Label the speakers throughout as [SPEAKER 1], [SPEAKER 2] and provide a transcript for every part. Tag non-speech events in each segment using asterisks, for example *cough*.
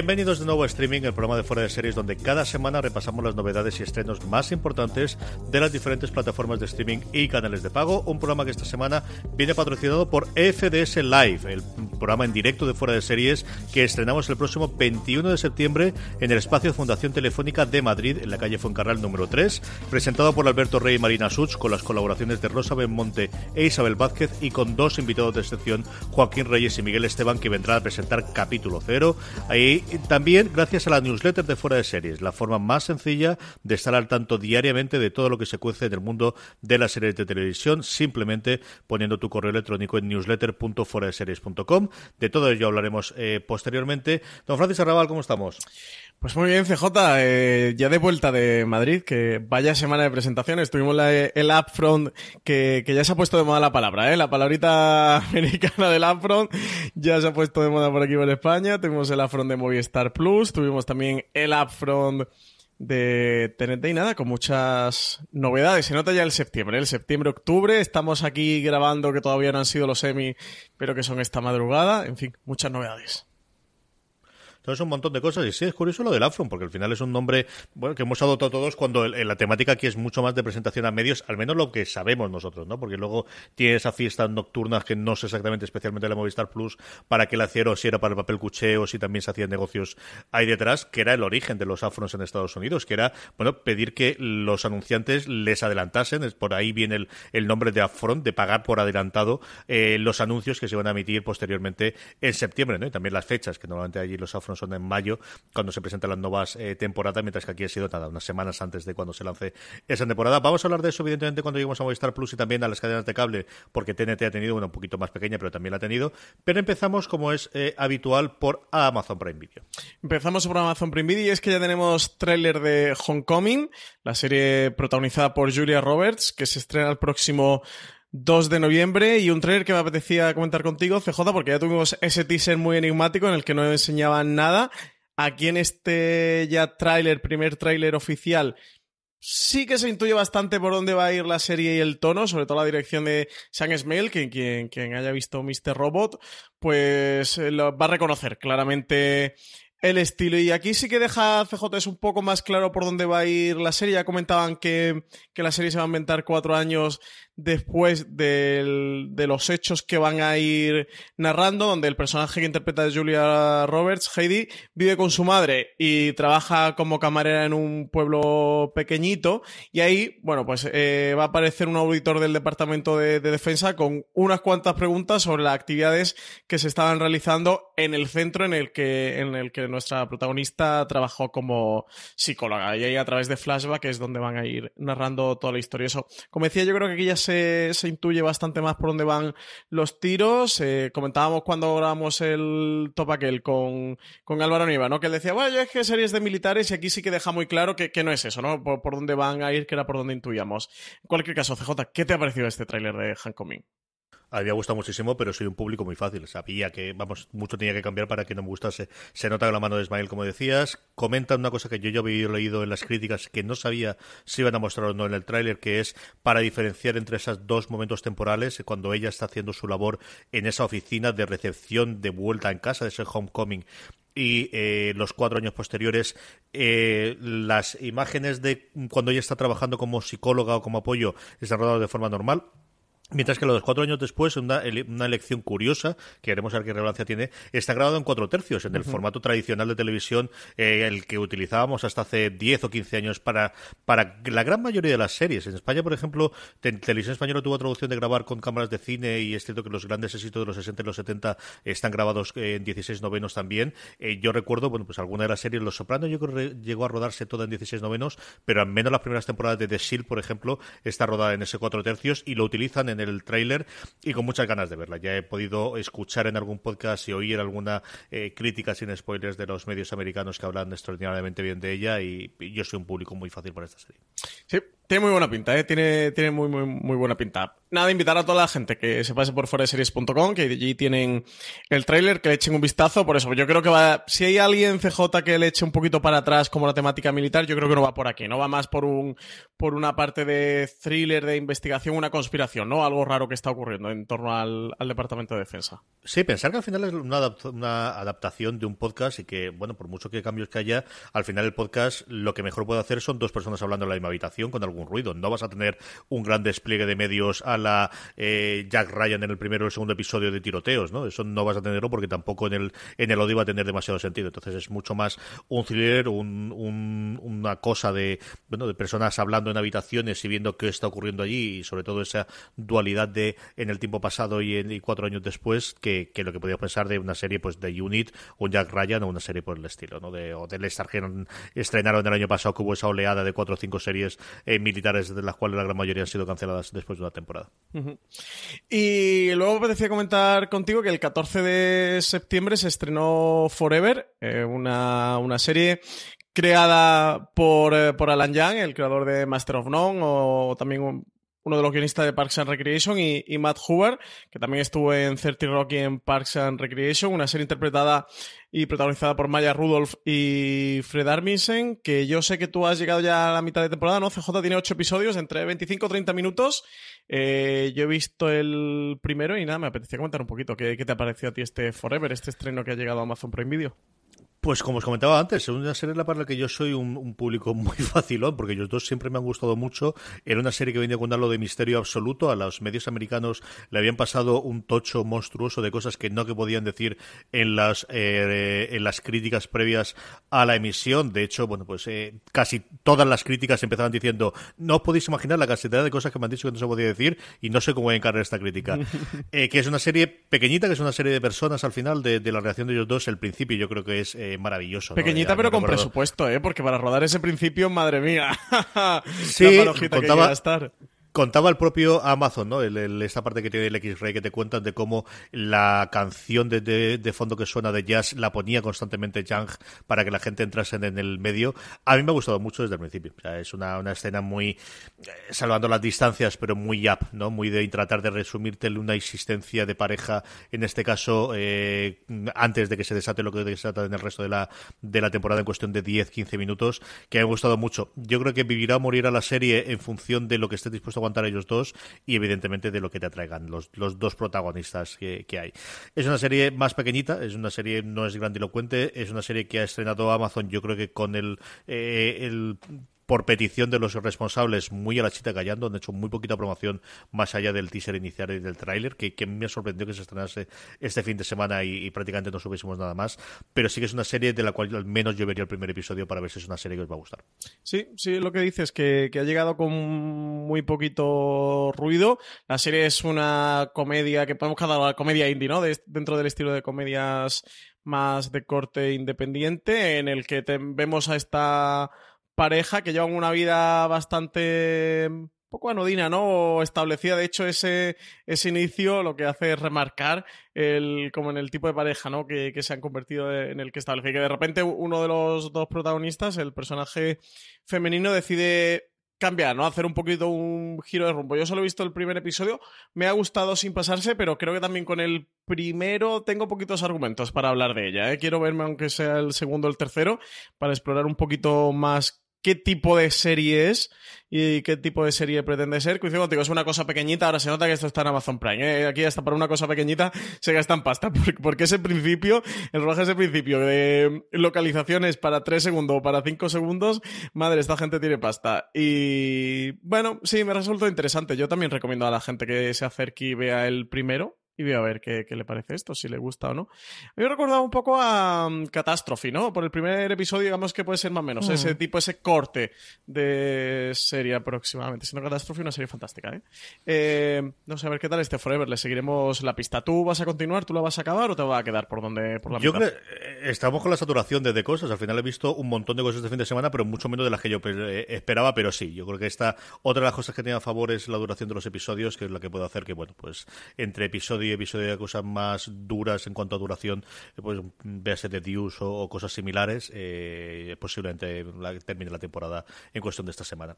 [SPEAKER 1] Bienvenidos de nuevo a Streaming, el programa de fuera de series donde cada semana repasamos las novedades y estrenos más importantes de las diferentes plataformas de streaming y canales de pago. Un programa que esta semana viene patrocinado por FDS Live, el programa en directo de fuera de series que estrenamos el próximo 21 de septiembre en el espacio Fundación Telefónica de Madrid, en la calle Fuencarral número 3, presentado por Alberto Rey y Marina Such, con las colaboraciones de Rosa Benmonte e Isabel Vázquez y con dos invitados de excepción, Joaquín Reyes y Miguel Esteban, que vendrán a presentar capítulo cero. Ahí también gracias a la newsletter de Fuera de Series, la forma más sencilla de estar al tanto diariamente de todo lo que se cuece en el mundo de las series de televisión, simplemente poniendo tu correo electrónico en newsletter.foradeseries.com. De todo ello hablaremos eh, posteriormente. Don Francis Arrabal, ¿cómo estamos?
[SPEAKER 2] Pues muy bien, CJ, eh, ya de vuelta de Madrid, que vaya semana de presentaciones. Tuvimos la, el Upfront, que, que ya se ha puesto de moda la palabra, ¿eh? la palabrita *laughs* americana del Upfront ya se ha puesto de moda por aquí por España. Tuvimos el Upfront de Movistar Plus, tuvimos también el Upfront de TNT y nada, con muchas novedades. Se nota ya el septiembre, el septiembre-octubre. Estamos aquí grabando que todavía no han sido los semi, pero que son esta madrugada. En fin, muchas novedades.
[SPEAKER 1] Entonces, un montón de cosas. Y sí, es curioso lo del Afron, porque al final es un nombre bueno que hemos adoptado todos cuando la temática aquí es mucho más de presentación a medios, al menos lo que sabemos nosotros, ¿no? Porque luego tiene esa fiesta nocturna que no sé exactamente, especialmente la Movistar Plus, para qué la hicieron, si era para el papel cuché o si también se hacían negocios ahí detrás, que era el origen de los Afrons en Estados Unidos, que era, bueno, pedir que los anunciantes les adelantasen, por ahí viene el, nombre de Afron, de pagar por adelantado eh, los anuncios que se van a emitir posteriormente en septiembre, ¿no? Y también las fechas, que normalmente allí los Afrons son en mayo, cuando se presentan las nuevas eh, temporadas, mientras que aquí ha sido nada, unas semanas antes de cuando se lance esa temporada. Vamos a hablar de eso, evidentemente, cuando lleguemos a Movistar Plus y también a las cadenas de cable, porque TNT ha tenido una un poquito más pequeña, pero también la ha tenido. Pero empezamos, como es eh, habitual, por Amazon Prime Video.
[SPEAKER 2] Empezamos por Amazon Prime Video y es que ya tenemos tráiler de Homecoming, la serie protagonizada por Julia Roberts, que se estrena el próximo 2 de noviembre y un trailer que me apetecía comentar contigo, CJ, porque ya tuvimos ese teaser muy enigmático en el que no enseñaban nada. Aquí en este ya tráiler, primer tráiler oficial, sí que se intuye bastante por dónde va a ir la serie y el tono, sobre todo la dirección de Sam Smell, que quien, quien haya visto Mr. Robot, pues eh, lo va a reconocer claramente el estilo. Y aquí sí que deja CJ es un poco más claro por dónde va a ir la serie. Ya comentaban que, que la serie se va a inventar cuatro años después de los hechos que van a ir narrando, donde el personaje que interpreta Julia Roberts, Heidi, vive con su madre y trabaja como camarera en un pueblo pequeñito. Y ahí, bueno, pues eh, va a aparecer un auditor del Departamento de, de, Defensa con unas cuantas preguntas sobre las actividades que se estaban realizando en el centro en el que, en el que nuestra protagonista trabajó como psicóloga. Y ahí a través de flashback es donde van a ir narrando toda la historia. Eso, como decía, yo creo que aquí ya se, se intuye bastante más por dónde van los tiros. Eh, comentábamos cuando grabamos el top aquel con, con Álvaro Niva, ¿no? Que él decía, bueno, es que series de militares y aquí sí que deja muy claro que, no es eso, ¿no? Por, dónde van a ir, que era por donde intuíamos. En cualquier caso, CJ, ¿qué te ha parecido este tráiler de Homecoming?
[SPEAKER 1] A mí me ha gustado muchísimo, pero soy un público muy fácil. Sabía que, vamos, mucho tenía que cambiar para que no me gustase. Se nota en la mano de Ismael, como decías. Comentan una cosa que yo ya había leído en las críticas que no sabía si iban a mostrar o no en el tráiler, que es para diferenciar entre esos dos momentos temporales, cuando ella está haciendo su labor en esa oficina de recepción de vuelta en casa, de ese homecoming, y eh, los cuatro años posteriores, eh, las imágenes de cuando ella está trabajando como psicóloga o como apoyo están rodadas de forma normal Mientras que los cuatro años después, una, una elección curiosa, que haremos ver qué relevancia tiene, está grabado en cuatro tercios, en el formato tradicional de televisión, eh, el que utilizábamos hasta hace 10 o 15 años para, para la gran mayoría de las series. En España, por ejemplo, Televisión Española tuvo traducción de grabar con cámaras de cine y es cierto que los grandes éxitos de los 60 y los 70 están grabados en 16 novenos también. Eh, yo recuerdo, bueno, pues alguna de las series, Los Sopranos, yo creo que llegó a rodarse toda en 16 novenos, pero al menos las primeras temporadas de The Shield, por ejemplo, está rodada en ese cuatro tercios y lo utilizan en el tráiler y con muchas ganas de verla. Ya he podido escuchar en algún podcast y oír alguna eh, crítica sin spoilers de los medios americanos que hablan extraordinariamente bien de ella y, y yo soy un público muy fácil por esta serie.
[SPEAKER 2] Sí, tiene muy buena pinta, ¿eh? tiene, tiene muy, muy, muy buena pinta. Nada, invitar a toda la gente que se pase por foreseries.com, que allí tienen el tráiler, que le echen un vistazo. Por eso, yo creo que va. Si hay alguien CJ que le eche un poquito para atrás como la temática militar, yo creo que no va por aquí. No va más por un por una parte de thriller, de investigación, una conspiración, ¿no? Algo raro que está ocurriendo en torno al, Departamento de Defensa.
[SPEAKER 1] Sí, pensar que al final es una, una adaptación de un podcast y que, bueno, por mucho que cambios que haya, al final el podcast lo que mejor puede hacer son dos personas hablando en la misma habitación con algún ruido. No vas a tener un gran despliegue de medios a la eh, Jack Ryan en el primero o el segundo episodio de tiroteos, ¿no? Eso no vas a tenerlo porque tampoco en el, en el audio va a tener demasiado sentido. Entonces es mucho más un thriller, un, un, una cosa de, bueno, de personas hablando en habitaciones y viendo qué está ocurriendo allí y sobre todo esa dualidad de en el tiempo pasado y, en, y cuatro años después que, que lo que podíamos pensar de una serie pues de Unit o Jack Ryan o una serie por el estilo, ¿no? De, o del Star estrenaron el año pasado que hubo esa oleada de cuatro o cinco series eh, militares de las cuales la gran mayoría han sido canceladas después de una temporada.
[SPEAKER 2] Y luego me decía comentar contigo que el 14 de septiembre se estrenó Forever, eh, una, una serie creada por, eh, por Alan Young, el creador de Master of None, o también un, uno de los guionistas de Parks and Recreation, y, Matt Hoover, que también estuvo en 30 Rock y en Parks and Recreation, una serie interpretada y protagonizada por Maya Rudolph y Fred Armisen, que yo sé que tú has llegado ya a la mitad de temporada, ¿no? CJ tiene ocho episodios, entre 25 y 30 minutos. Eh, yo he visto el primero y nada, me apetecía comentar un poquito qué, qué te ha parecido a ti este Forever, este estreno que ha llegado a Amazon Prime Video.
[SPEAKER 1] Pues como os comentaba antes, es una serie la para la que yo soy un, un, público muy *laughs* facilón, porque ellos dos siempre me han gustado mucho. Era una serie que venía con algo de misterio absoluto. A los medios americanos le habían pasado un tocho monstruoso de cosas que no que podían decir en las eh, en las críticas previas a la emisión. De hecho, bueno, pues eh, casi todas las críticas empezaban diciendo no os podéis imaginar la cantidad de cosas que me han dicho que no se podía decir y no sé cómo voy a encargar esta crítica. *laughs* eh, que es una serie pequeñita, que es una serie de personas al final de, de la relación de ellos dos. El principio yo creo que es eh, maravilloso.
[SPEAKER 2] Pequeñita,
[SPEAKER 1] ¿no?
[SPEAKER 2] pero con presupuesto, ¿eh? Porque para rodar ese principio, madre mía. *laughs*
[SPEAKER 1] sí, contaba, estar. Contaba el propio Amazon, ¿no? El, esta parte que tiene el X-Ray que te cuentan de cómo la canción de, de, fondo que suena de jazz la ponía constantemente Young para que la gente entrase en, el medio. A mí me ha gustado mucho desde el principio. Es una, una escena muy, eh, salvando las distancias, pero muy up, ¿no? Muy de tratar de resumirte una existencia de pareja, en este caso, eh, antes de que se desate lo que desata en el resto de la, de la temporada en cuestión de 10, 15 minutos, que me ha gustado mucho. Yo creo que vivirá o morirá la serie en función de lo que estés dispuesto aguantar ellos dos y evidentemente de lo que te atraigan los, los dos protagonistas que, que, hay. Es una serie más pequeñita, es una serie no es grandilocuente, es una serie que ha estrenado Amazon yo creo que con el, eh, el por petición de los responsables, muy a la chita callando, han hecho muy poquita promoción más allá del teaser inicial y del tráiler, que, que, me sorprendió que se estrenase este fin de semana y, prácticamente no supiésemos nada más, pero sí que es una serie de la cual al menos yo vería el primer episodio para ver si es una serie que os va a gustar.
[SPEAKER 2] Sí, sí, lo que dices, que, que ha llegado con muy poquito ruido. La serie es una comedia que podemos cada la comedia indie, ¿no? De, dentro del estilo de comedias más de corte independiente, en el que vemos a esta pareja que llevan una vida bastante poco anodina, ¿no? establecida. De hecho, ese, ese inicio lo que hace es remarcar el, como en el tipo de pareja, ¿no? Que, que se han convertido en el que establece. Que de repente uno de los dos protagonistas, el personaje femenino, decide cambiar, ¿no? Hacer un poquito un giro de rumbo. Yo solo he visto el primer episodio, me ha gustado sin pasarse, pero creo que también con el primero tengo poquitos argumentos para hablar de ella. ¿eh? Quiero verme, aunque sea el segundo o el tercero, para explorar un poquito más qué tipo de serie es y qué tipo de serie pretende ser. Coincido contigo, es una cosa pequeñita, ahora se nota que esto está en Amazon Prime. ¿eh? Aquí hasta para una cosa pequeñita se gastan pasta, *laughs* porque ese principio, el rodaje ese principio de localizaciones para 3 segundos o para 5 segundos, madre, esta gente tiene pasta. Y bueno, sí, me resultó interesante. Yo también recomiendo a la gente que se acerque y vea el primero y voy a ver qué, le parece esto, si le gusta o no. Me he recordado un poco a um, Catastrophe, ¿no? Por el primer episodio, digamos que puede ser más o menos, mm. ese tipo, ese corte de serie aproximadamente. Siendo Catastrophe una serie fantástica, ¿eh? ¿eh? No sé, a ver qué tal este Forever. Le seguiremos la pista. ¿Tú vas a continuar? ¿Tú la vas a acabar o te va a quedar por donde por la
[SPEAKER 1] Yo creo eh, estamos con la saturación de, cosas. Al final he visto un montón de cosas este fin de semana, pero mucho menos de las que yo eh, esperaba, pero sí. Yo creo que esta otra de las cosas que tiene a favor es la duración de los episodios, que es la que puede hacer que, bueno, pues entre episodio episodio de cosas más duras en cuanto a duración, eh, pues véase de Deuce o, cosas similares, eh, posiblemente termine la temporada en cuestión de esta semana.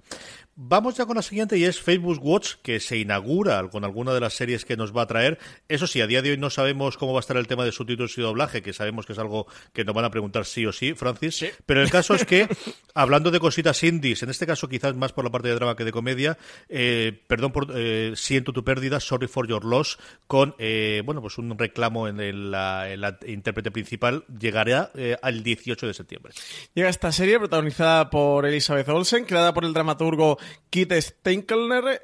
[SPEAKER 1] Vamos ya con la siguiente y es Facebook Watch, que se inaugura con alguna de las series que nos va a traer. Eso sí, a día de hoy no sabemos cómo va a estar el tema de subtítulos y doblaje, que sabemos que es algo que nos van a preguntar sí o sí, Francis. Pero el caso es que, *laughs* hablando de cositas indies, en este caso quizás más por la parte de drama que de comedia, eh, perdón por siento tu pérdida, sorry for your loss, con bueno, pues un reclamo en, la, intérprete principal llegará eh, al 18 de septiembre.
[SPEAKER 2] Llega esta serie protagonizada por Elizabeth Olsen, creada por el dramaturgo Kit Steinkelner.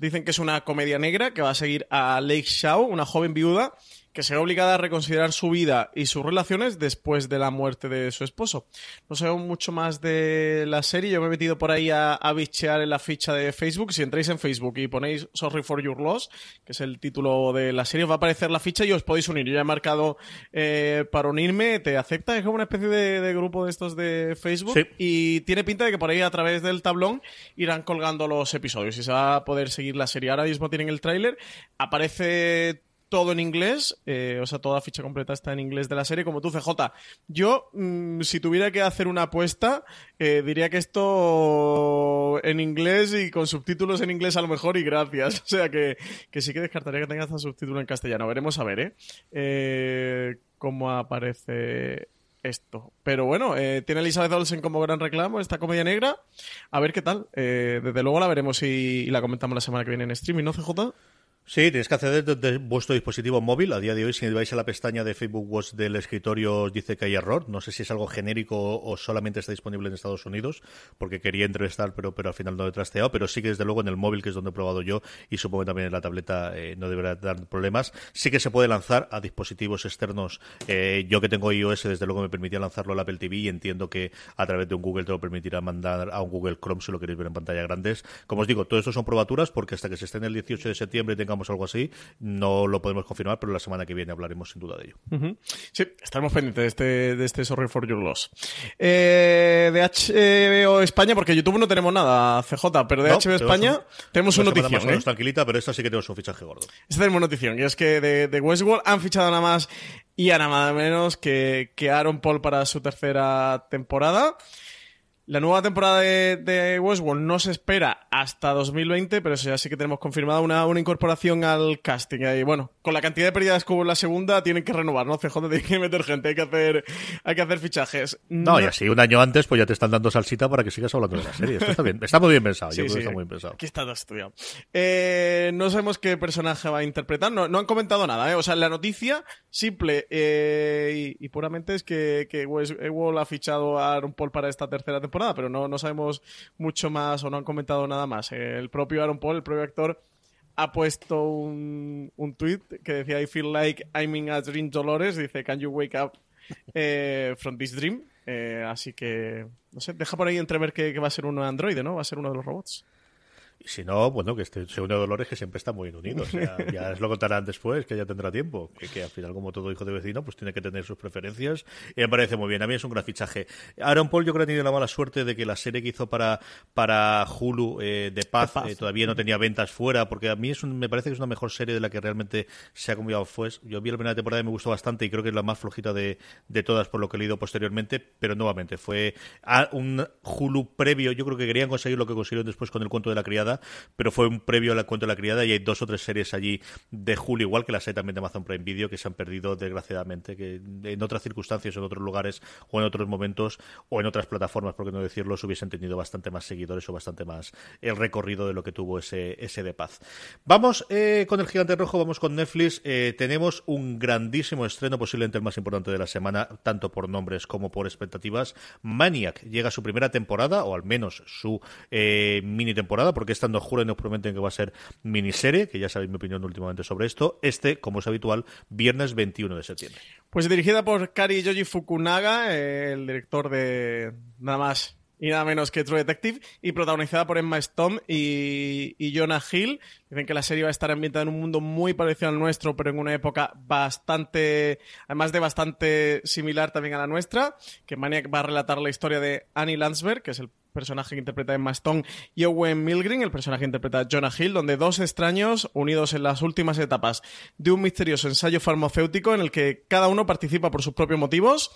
[SPEAKER 2] dicen que es una comedia negra que va a seguir a Lake Shaw, una joven viuda que se ve obligada a reconsiderar su vida y sus relaciones después de la muerte de su esposo. No sé mucho más de la serie, yo me he metido por ahí a, bichear en la ficha de Facebook. Si entráis en Facebook y ponéis Sorry for Your Loss, que es el título de la serie, os va a aparecer la ficha y os podéis unir. Yo ya he marcado eh, para unirme, te acepta, es como una especie de, grupo de estos de Facebook y tiene pinta de que por ahí a través del tablón irán colgando los episodios y se va a poder seguir la serie. Ahora mismo tienen el tráiler, aparece todo en inglés, eh, o sea, toda ficha completa está en inglés de la serie, como tú, CJ. Yo, mm, si tuviera que hacer una apuesta, eh, diría que esto en inglés y con subtítulos en inglés a lo mejor y gracias. *laughs* O sea, que, sí que descartaría que tenga subtítulo en castellano. Veremos a ver, ¿eh? eh cómo aparece esto. Pero bueno, tiene Elizabeth Olsen como gran reclamo esta comedia negra. A ver qué tal. desde luego la veremos y, la comentamos la semana que viene en streaming, ¿no, CJ?
[SPEAKER 1] Sí, tienes que acceder desde vuestro dispositivo móvil. A día de hoy, si vais a la pestaña de Facebook Watch del escritorio, dice que hay error. No sé si es algo genérico o solamente está disponible en Estados Unidos, porque quería entrevistar, pero, pero al final no he trasteado. Pero sí que desde luego en el móvil, que es donde he probado yo, y supongo también en la tableta eh, no deberá dar problemas. Sí que se puede lanzar a dispositivos externos. Eh, yo que tengo iOS, desde luego me permitía lanzarlo al Apple TV y entiendo que a través de un Google te lo permitirá mandar a un Google Chrome si lo queréis ver en pantalla grandes. Como os digo, todo esto son probaturas porque hasta que se esté en el 18 de septiembre tenga algo así. No lo podemos confirmar, pero la semana que viene hablaremos sin duda de ello.
[SPEAKER 2] Sí, estaremos pendientes de este, de este Sorry for Your Loss. Eh, de HBO España, porque YouTube no tenemos nada, CJ, pero de HBO España tenemos una notición. Más
[SPEAKER 1] o menos tranquilita, pero esta sí que tenemos un fichaje gordo.
[SPEAKER 2] Esta tenemos notición, y es que de, de Westworld han fichado nada más y a nada menos que, que Aaron Paul para su tercera temporada. La nueva temporada de, Westworld no se espera hasta 2020, pero eso ya sí que tenemos confirmada una, una incorporación al casting. Y bueno, con la cantidad de pérdidas como en la segunda, tienen que renovar, ¿no? CJ tiene que meter gente, hay que hacer, hay que hacer fichajes.
[SPEAKER 1] No, y así un año antes, pues ya te están dando salsita para que sigas hablando de la serie. Esto está bien, está muy bien pensado. yo *laughs* creo que está muy bien pensado.
[SPEAKER 2] Aquí está estudiado. Eh, no sabemos qué personaje va a interpretar, no, no han comentado nada, ¿eh? O sea, la noticia simple eh, y, puramente es que, que Westworld ha fichado a Aaron Paul para esta tercera temporada pero no, no sabemos mucho más o no han comentado nada más. El propio Aaron Paul, el propio actor, ha puesto un, un tweet que decía I feel like I'm in a dream Dolores. Dice, can you wake up eh, from this dream? Eh, así que, no sé, deja por ahí entrever que, que va a ser un androide, ¿no? Va a ser uno de los robots.
[SPEAKER 1] Si no, bueno, que este segundo Dolores que siempre está muy unidos. Ya, ya lo contarán después, que ya tendrá tiempo. Que, al final, como todo hijo de vecino, pues tiene que tener sus preferencias. Y me parece muy bien. A mí es un gran fichaje. Aaron Paul, yo creo que ha tenido la mala suerte de que la serie que hizo para, para Hulu eh, de Paz, eh, todavía no tenía ventas fuera, porque a mí es me parece que es una mejor serie de la que realmente se ha comido fue. Yo vi la primera temporada y me gustó bastante y creo que es la más flojita de, de todas por lo que he leído posteriormente, pero nuevamente fue un Hulu previo. Yo creo que querían conseguir lo que consiguieron después con el cuento de la criada pero fue un previo al cuento de la criada y hay dos o tres series allí de Julio, igual que las hay también de Amazon Prime Video, que se han perdido desgraciadamente, que en otras circunstancias, en otros lugares o en otros momentos o en otras plataformas, por qué no decirlo, hubiesen tenido bastante más seguidores o bastante más el recorrido de lo que tuvo ese, ese de paz. Vamos eh, con el gigante rojo, vamos con Netflix. Eh, tenemos un grandísimo estreno, posiblemente el más importante de la semana, tanto por nombres como por expectativas. Maniac llega a su primera temporada, o al menos su eh, mini temporada, porque estando juro y nos prometen que va a ser miniserie, que ya sabéis mi opinión últimamente sobre esto. Este, como es habitual, viernes 21 de septiembre.
[SPEAKER 2] Pues dirigida por Kari Yoji Fukunaga, el director de nada más y nada menos que True Detective, y protagonizada por Emma Stone y, y, Jonah Hill. Dicen que la serie va a estar ambientada en un mundo muy parecido al nuestro, pero en una época bastante, además de bastante similar también a la nuestra, que Maniac va a relatar la historia de Annie Landsberg, que es el personaje que interpreta Emma Stone, y Owen Milgren, el personaje que interpreta Jonah Hill, donde dos extraños unidos en las últimas etapas de un misterioso ensayo farmacéutico en el que cada uno participa por sus propios motivos.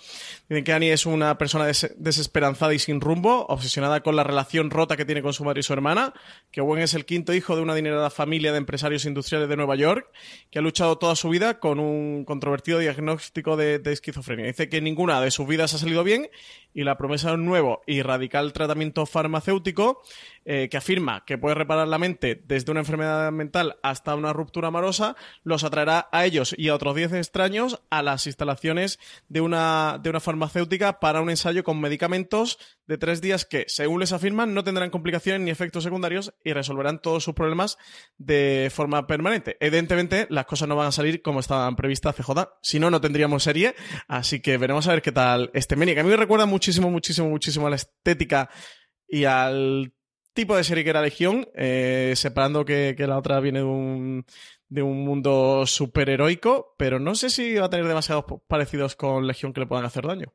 [SPEAKER 2] Dicen que Annie es una persona des desesperanzada y sin rumbo, obsesionada con la relación rota que tiene con su madre y su hermana, que Owen es el quinto hijo de una adinerada familia de empresarios industriales de Nueva York, que ha luchado toda su vida con un controvertido diagnóstico de, de esquizofrenia. Dice que ninguna de sus vidas ha salido bien y la promesa de un nuevo y radical tratamiento farmacéutico eh, que afirma que puede reparar la mente desde una enfermedad mental hasta una ruptura amorosa, los atraerá a ellos y a otros 10 extraños a las instalaciones de una, de una farmacéutica para un ensayo con medicamentos de tres días que, según les afirman, no tendrán complicaciones ni efectos secundarios y resolverán todos sus problemas de forma permanente. Evidentemente, las cosas no van a salir como estaban previstas CJ, si no, no tendríamos serie, así que veremos a ver qué tal este Meni, que a mí me recuerda muchísimo, muchísimo, muchísimo a la estética y al tipo de serie que era Legión, eh, separando que, la otra viene de un, de un mundo superheroico, pero no sé si va a tener demasiados parecidos con Legión que le puedan hacer daño.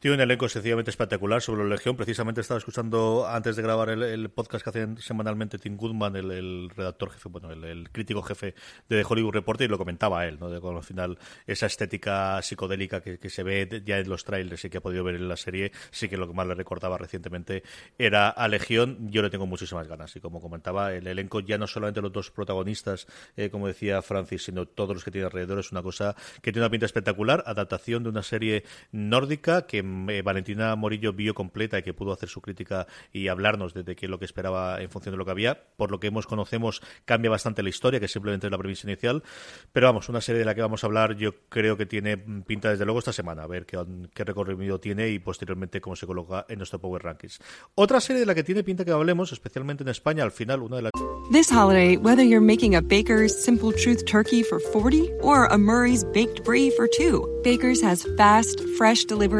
[SPEAKER 1] Tiene un elenco sencillamente espectacular sobre la Legión. Precisamente estaba escuchando antes de grabar el, podcast que hacen semanalmente Tim Goodman, el, redactor jefe, bueno, el, crítico jefe de Hollywood Reporter, y lo comentaba él, ¿no? De con al final esa estética psicodélica que, que, se ve ya en los trailers y que ha podido ver en la serie, sí que lo que más le recordaba recientemente era a Legión. Yo le tengo muchísimas ganas. Y como comentaba, el elenco ya no solamente los dos protagonistas, eh, como decía Francis, sino todos los que tiene alrededor, es una cosa que tiene una pinta espectacular. Adaptación de una serie nórdica que eh, Valentina Morillo vio completa y que pudo hacer su crítica y hablarnos de, de qué es lo que esperaba en función de lo que había. Por lo que hemos conocemos, cambia bastante la historia, que simplemente es la premisa inicial. Pero vamos, una serie de la que vamos a hablar, yo creo que tiene pinta desde luego esta semana, a ver qué, qué recorrido tiene y posteriormente cómo se coloca en nuestro Power Rankings. Otra serie de la que tiene pinta que hablemos, especialmente en España, al final, una de las.
[SPEAKER 3] This holiday, whether you're making a Baker's Simple Truth turkey for 40 or a Murray's Baked Brie for two, Baker's has fast, fresh delivery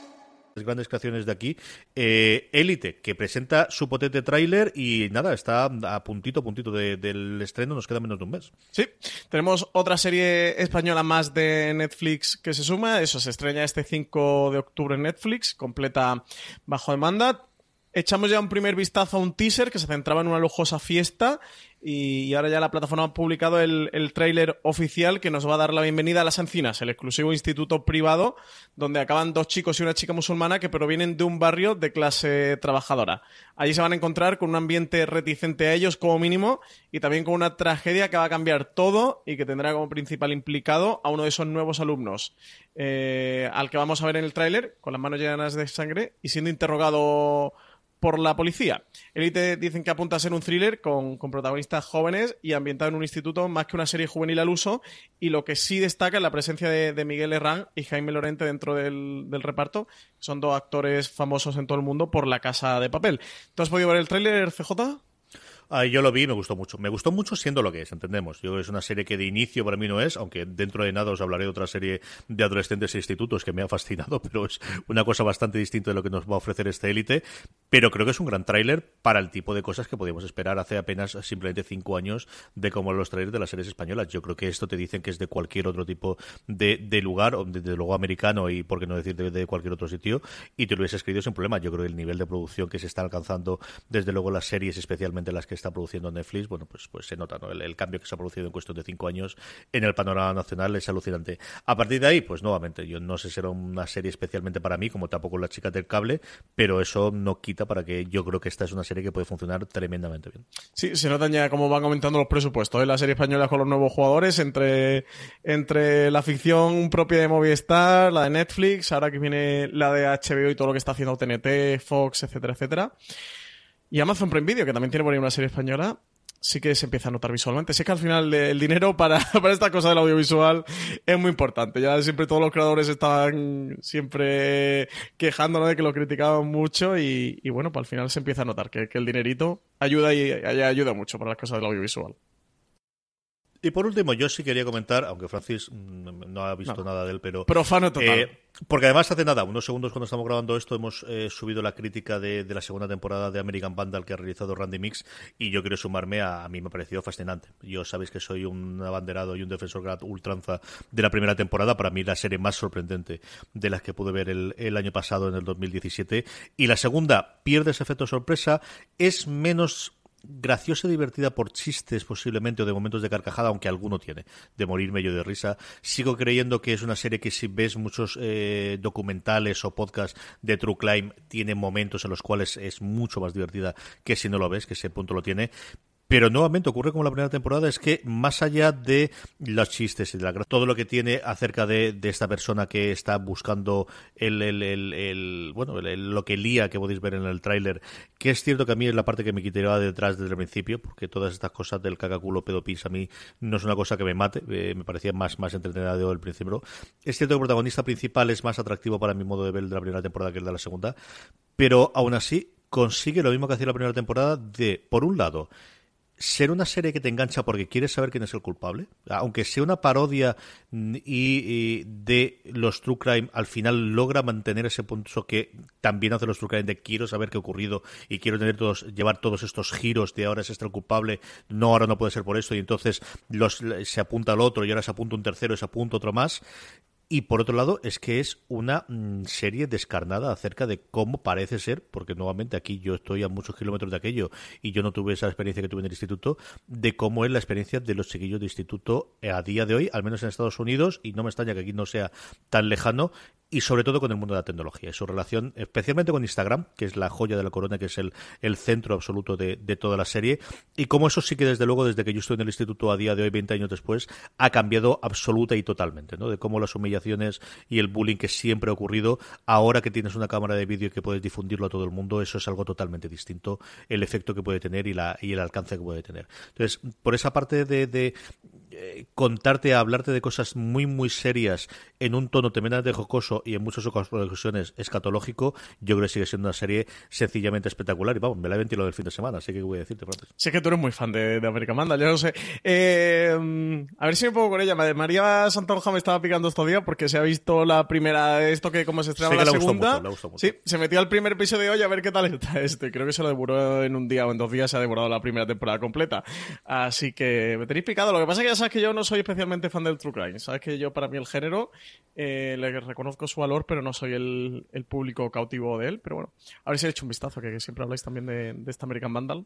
[SPEAKER 1] las grandes creaciones de aquí. Élite, eh, que presenta su potente tráiler y nada, está a puntito, puntito de, del estreno, nos queda menos de un mes.
[SPEAKER 2] Sí, tenemos otra serie española más de Netflix que se suma, eso se estrena este 5 de octubre en Netflix, completa bajo demanda. Echamos ya un primer vistazo a un teaser que se centraba en una lujosa fiesta y ahora ya la plataforma ha publicado el, el tráiler oficial que nos va a dar la bienvenida a Las Encinas, el exclusivo instituto privado donde acaban dos chicos y una chica musulmana que provienen de un barrio de clase trabajadora. Allí se van a encontrar con un ambiente reticente a ellos como mínimo y también con una tragedia que va a cambiar todo y que tendrá como principal implicado a uno de esos nuevos alumnos eh, al que vamos a ver en el tráiler con las manos llenas de sangre y siendo interrogado por la policía. Elite dicen que apunta a ser un thriller con, protagonistas jóvenes y ambientado en un instituto más que una serie juvenil al uso. Y lo que sí destaca es la presencia de, Miguel Herrán y Jaime Lorente dentro del, del, reparto. Son dos actores famosos en todo el mundo por La Casa de Papel. ¿Tú has podido ver el tráiler, CJ?
[SPEAKER 1] Ah, yo lo vi y me gustó mucho. Me gustó mucho siendo lo que es, entendemos. Yo es una serie que de inicio para mí no es, aunque dentro de nada os hablaré de otra serie de adolescentes e institutos que me ha fascinado, *laughs* pero es una cosa bastante distinta de lo que nos va a ofrecer este élite. Pero creo que es un gran tráiler para el tipo de cosas que podíamos esperar hace apenas simplemente cinco años de como los trailers de las series españolas. Yo creo que esto te dicen que es de cualquier otro tipo de, de lugar, o desde luego americano y por qué no decir de, cualquier otro sitio, y te lo hubiese escrito sin problema. Yo creo que el nivel de producción que se está alcanzando, desde luego las series, especialmente las que está produciendo Netflix, bueno, pues, pues se nota, ¿no? El, cambio que se ha producido en cuestión de cinco años en el panorama nacional es alucinante. A partir de ahí, pues nuevamente, yo no sé si será una serie especialmente para mí, como tampoco la chica del cable, pero eso no quita para que yo creo que esta es una serie que puede funcionar tremendamente bien.
[SPEAKER 2] Sí, se notan ya como van aumentando los presupuestos. ¿eh? La serie española con los nuevos jugadores, entre, entre la ficción propia de Movistar, la de Netflix, ahora que viene la de HBO y todo lo que está haciendo TNT, Fox, etcétera, etcétera. Y Amazon Prime Video, que también tiene por ahí una serie española, sí que se empieza a notar visualmente. Sé que al final el dinero para, *laughs* para esta cosa del audiovisual es muy importante. Ya siempre todos los creadores estaban siempre quejándonos de que lo criticaban mucho y, bueno, pues al final se empieza a notar que, que el dinerito ayuda y ayuda mucho para las cosas del audiovisual.
[SPEAKER 1] Y por último, yo sí quería comentar, aunque Francis mm, no ha visto nada de él, pero...
[SPEAKER 2] Profano total. Eh,
[SPEAKER 1] porque además hace nada, unos segundos cuando estamos grabando esto, hemos eh, subido la crítica de, la segunda temporada de American Vandal que ha realizado Randy Mix y yo quiero sumarme a... A mí me ha parecido fascinante. Yo sabéis que soy un abanderado y un defensor ultranza de la primera temporada. Para mí la serie más sorprendente de las que pude ver el, el año pasado, en el 2017. Y la segunda pierde ese efecto sorpresa, es menos graciosa y divertida por chistes posiblemente o de momentos de carcajada, aunque alguno tiene, de morir medio de risa. Sigo creyendo que es una serie que si ves muchos eh, documentales o podcasts de True Crime, tiene momentos en los cuales es mucho más divertida que si no lo ves, que ese punto lo tiene, pero nuevamente ocurre como la primera temporada, es que más allá de los chistes y de la, todo lo que tiene acerca de, esta persona que está buscando el, el, el, bueno, lo que lía que podéis ver en el tráiler, que es cierto que a mí es la parte que me quitaría detrás desde el principio, porque todas estas cosas del cacaculo pedopis a mí no es una cosa que me mate, eh, me parecía más, más entretenida de el principio. Es cierto que el protagonista principal es más atractivo para mi modo de ver de la primera temporada que el de la segunda, pero aún así consigue lo mismo que hacía la primera temporada de, por un lado, ser una serie que te engancha porque quieres saber quién es el culpable, aunque sea una parodia y, de los True Crime, al final logra mantener ese punto que también hace los True Crime de quiero saber qué ha ocurrido y quiero tener todos, llevar todos estos giros de ahora es este el culpable, no, ahora no puede ser por esto, y entonces los, se apunta al otro y ahora se apunta un tercero se apunta otro más. Y por otro lado, es que es una mm, serie descarnada acerca de cómo parece ser, porque nuevamente aquí yo estoy a muchos kilómetros de aquello y yo no tuve esa experiencia que tuve en el instituto, de cómo es la experiencia de los chiquillos de instituto a día de hoy, al menos en Estados Unidos, y no me extraña que aquí no sea tan lejano, y sobre todo con el mundo de la tecnología y su relación, especialmente con Instagram, que es la joya de la corona, que es el, el centro absoluto de, de, toda la serie, y cómo eso sí que desde luego, desde que yo estoy en el instituto a día de hoy, 20 años después, ha cambiado absoluta y totalmente, ¿no? De cómo las humillaciones y el bullying que siempre ha ocurrido, ahora que tienes una cámara de vídeo y que puedes difundirlo a todo el mundo, eso es algo totalmente distinto, el efecto que puede tener y, la, y el alcance que puede tener. Entonces, por esa parte de, de eh, contarte, hablarte de cosas muy, muy serias en un tono tremendamente jocoso y en muchas ocasiones escatológico, yo creo que sigue siendo una serie sencillamente espectacular. Y vamos, me la he ventilado del fin de semana, así que voy a decirte, Francis.
[SPEAKER 2] Sé que tú eres muy fan de, de América Manda, yo no sé. Eh, a ver si me pongo con ella. María Santonja me estaba picando estos días porque se ha visto la primera de esto que como se estrena la segunda. Sí, se metió al primer episodio de hoy a ver qué tal está este. Creo que se lo devoró en un día o en dos días, se ha devorado la primera temporada completa. Así que me tenéis picado. Lo que pasa es que ya sabes que yo no soy especialmente fan del True Crime. Sabes que yo, para mí, el género, eh, le reconozco su valor, pero no soy el, público cautivo de él. Pero bueno, a ver si he hecho un vistazo, que, siempre habláis también de, de esta American Vandal.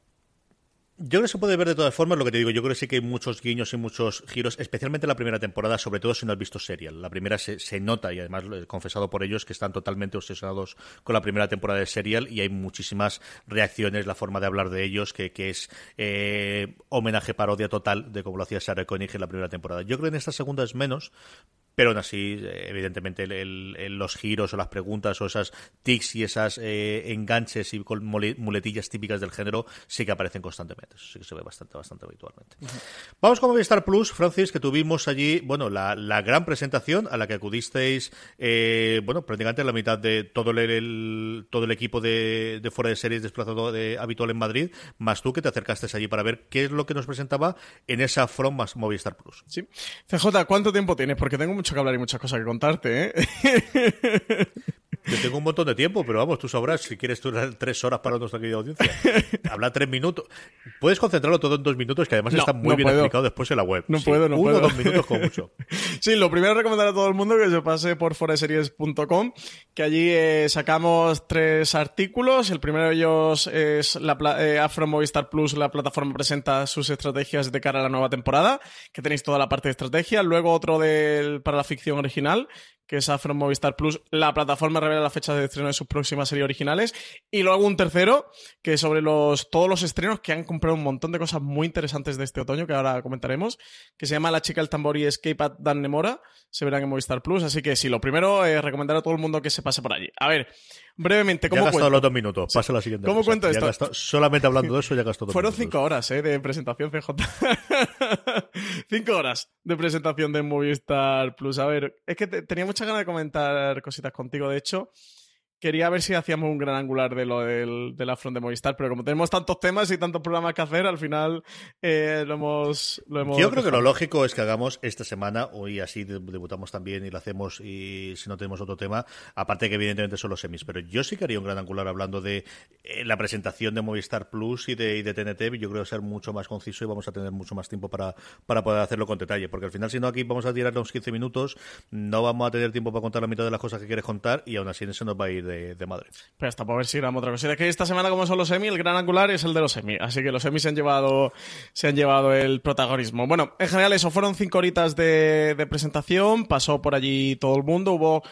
[SPEAKER 1] Yo creo que se puede ver de todas formas, lo que te digo, yo creo que sí que hay muchos guiños y muchos giros, especialmente la primera temporada, sobre todo si no has visto Serial. La primera se, nota, y además confesado por ellos, que están totalmente obsesionados con la primera temporada de Serial y hay muchísimas reacciones, la forma de hablar de ellos, que, que es eh, homenaje, parodia total de como lo hacía Sarah Koenig en la primera temporada. Yo creo que en esta segunda es menos, pero aún así, evidentemente, los giros o las preguntas o esas tics y esas enganches y muletillas típicas del género sí que aparecen constantemente. Eso sí que se ve bastante, bastante habitualmente. Vamos con Movistar Plus, Francis, que tuvimos allí, bueno, la, gran presentación a la que acudisteis, bueno, prácticamente la mitad de todo el, todo el equipo de, fuera de series desplazado de, habitual en Madrid, más tú que te acercaste allí para ver qué es lo que nos presentaba en esa From más Movistar Plus.
[SPEAKER 2] Sí. CJ, ¿cuánto tiempo tienes? Porque tengo mucho que hablar y muchas cosas que contarte, ¿eh? *laughs*
[SPEAKER 1] Tengo un montón de tiempo, pero vamos, tú sabrás si quieres durar tres horas para nuestra querida audiencia. *laughs* Habla tres minutos. Puedes concentrarlo todo en dos minutos, que además está muy bien explicado después en la web.
[SPEAKER 2] No puedo, no
[SPEAKER 1] puedo.
[SPEAKER 2] Uno
[SPEAKER 1] o dos minutos como mucho. *laughs*
[SPEAKER 2] Sí, lo primero es recomendar a todo el mundo que se pase por foreseries.com, que allí eh, sacamos tres artículos. El primero de ellos es la eh, Afro Movistar Plus, la plataforma presenta sus estrategias de cara a la nueva temporada, que tenéis toda la parte de estrategia. Luego otro del, para la ficción original, que es Afro Movistar Plus. La plataforma revela la fecha de estreno de sus próximas series originales. Y luego un tercero, que sobre los, todos los estrenos que han comprado un montón de cosas muy interesantes de este otoño, que ahora comentaremos, que se llama La chica del tambor y Escape at Dan Nemora. Se verán en Movistar Plus. Así que sí, lo primero es recomendar a todo el mundo que se pase por allí. A ver, brevemente, ¿cómo
[SPEAKER 1] ya
[SPEAKER 2] gastado
[SPEAKER 1] los dos minutos. Pasa la siguiente.
[SPEAKER 2] ¿Cómo cuento esto?
[SPEAKER 1] solamente hablando de eso ya gastó dos
[SPEAKER 2] Fueron cinco horas eh, de presentación CJ. *laughs* cinco horas de presentación de Movistar Plus. A ver, es que tenía mucha ganas de comentar cositas contigo. De hecho, quería ver si hacíamos un gran angular de lo del, de la front de Movistar, pero como tenemos tantos temas y tantos programas que hacer, al final eh, lo, hemos,
[SPEAKER 1] Yo creo que lo lógico es que hagamos esta semana, hoy así debutamos también y lo hacemos y si no tenemos otro tema, aparte que evidentemente son los semis, pero yo sí que haría un gran angular hablando de eh, la presentación de Movistar Plus y de, y de TNT, yo creo que ser mucho más conciso y vamos a tener mucho más tiempo para, para poder hacerlo con detalle, porque al final si no aquí vamos a tirar unos 15 minutos, no vamos a tener tiempo para contar la mitad de las cosas que quieres contar y aún así se nos va a ir de Madrid.
[SPEAKER 2] Pero hasta para ver si grabamos otra cosa. Es que esta semana, como son los semi, el gran angular es el de los semi. Así que los semi se han llevado, se han llevado el protagonismo. Bueno, en general, eso fueron cinco horitas de presentación. Pasó por allí todo el mundo. Hubo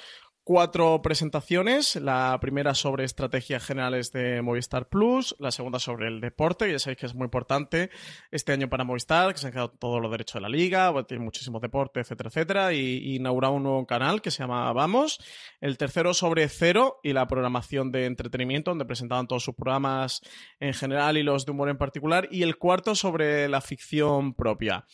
[SPEAKER 2] cuatro presentaciones. La primera sobre estrategias generales de Movistar Plus, la segunda sobre el deporte, que ya sabéis que es muy importante este año para Movistar, que se han quedado todos los derechos de la liga, tiene muchísimo deporte, etcétera, etcétera, y, inaugurado un nuevo canal que se llama Vamos. El tercero sobre Cero y la programación de entretenimiento, donde presentaban todos sus programas en general y los de humor en particular. Y el cuarto sobre la ficción propia.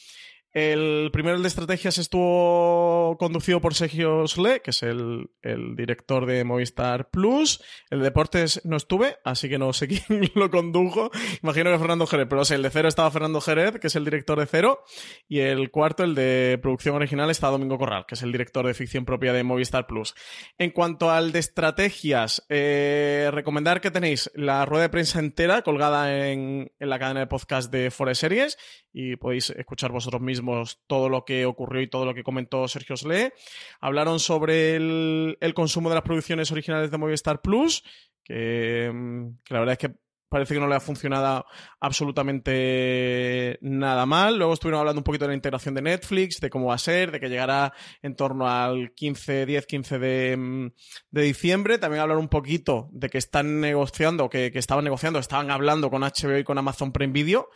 [SPEAKER 2] El primero, el de estrategias, estuvo conducido por Sergio Sle, que es el, director de Movistar Plus. El de deportes no estuve, así que no sé *laughs* quién lo condujo. Imagino que Fernando Jerez, pero sé, el de cero estaba Fernando Jerez, que es el director de cero. Y el cuarto, el de producción original, está Domingo Corral, que es el director de ficción propia de Movistar Plus. En cuanto al de estrategias, eh, recomendar que tenéis la rueda de prensa entera colgada en, en la cadena de podcast de Forest Series y podéis escuchar vosotros mismos todo lo que ocurrió y todo lo que comentó Sergio Sle. Hablaron sobre el, consumo de las producciones originales de Movistar Plus, que, mm, que la verdad es que parece que no le ha funcionado absolutamente nada mal. Luego estuvieron hablando un poquito de la integración de Netflix, de cómo va a ser, de que llegará en torno al 15, 10, 15 de, de diciembre. También hablaron un poquito de que están negociando, que, que estaban negociando, estaban hablando con HBO y con Amazon Prime Video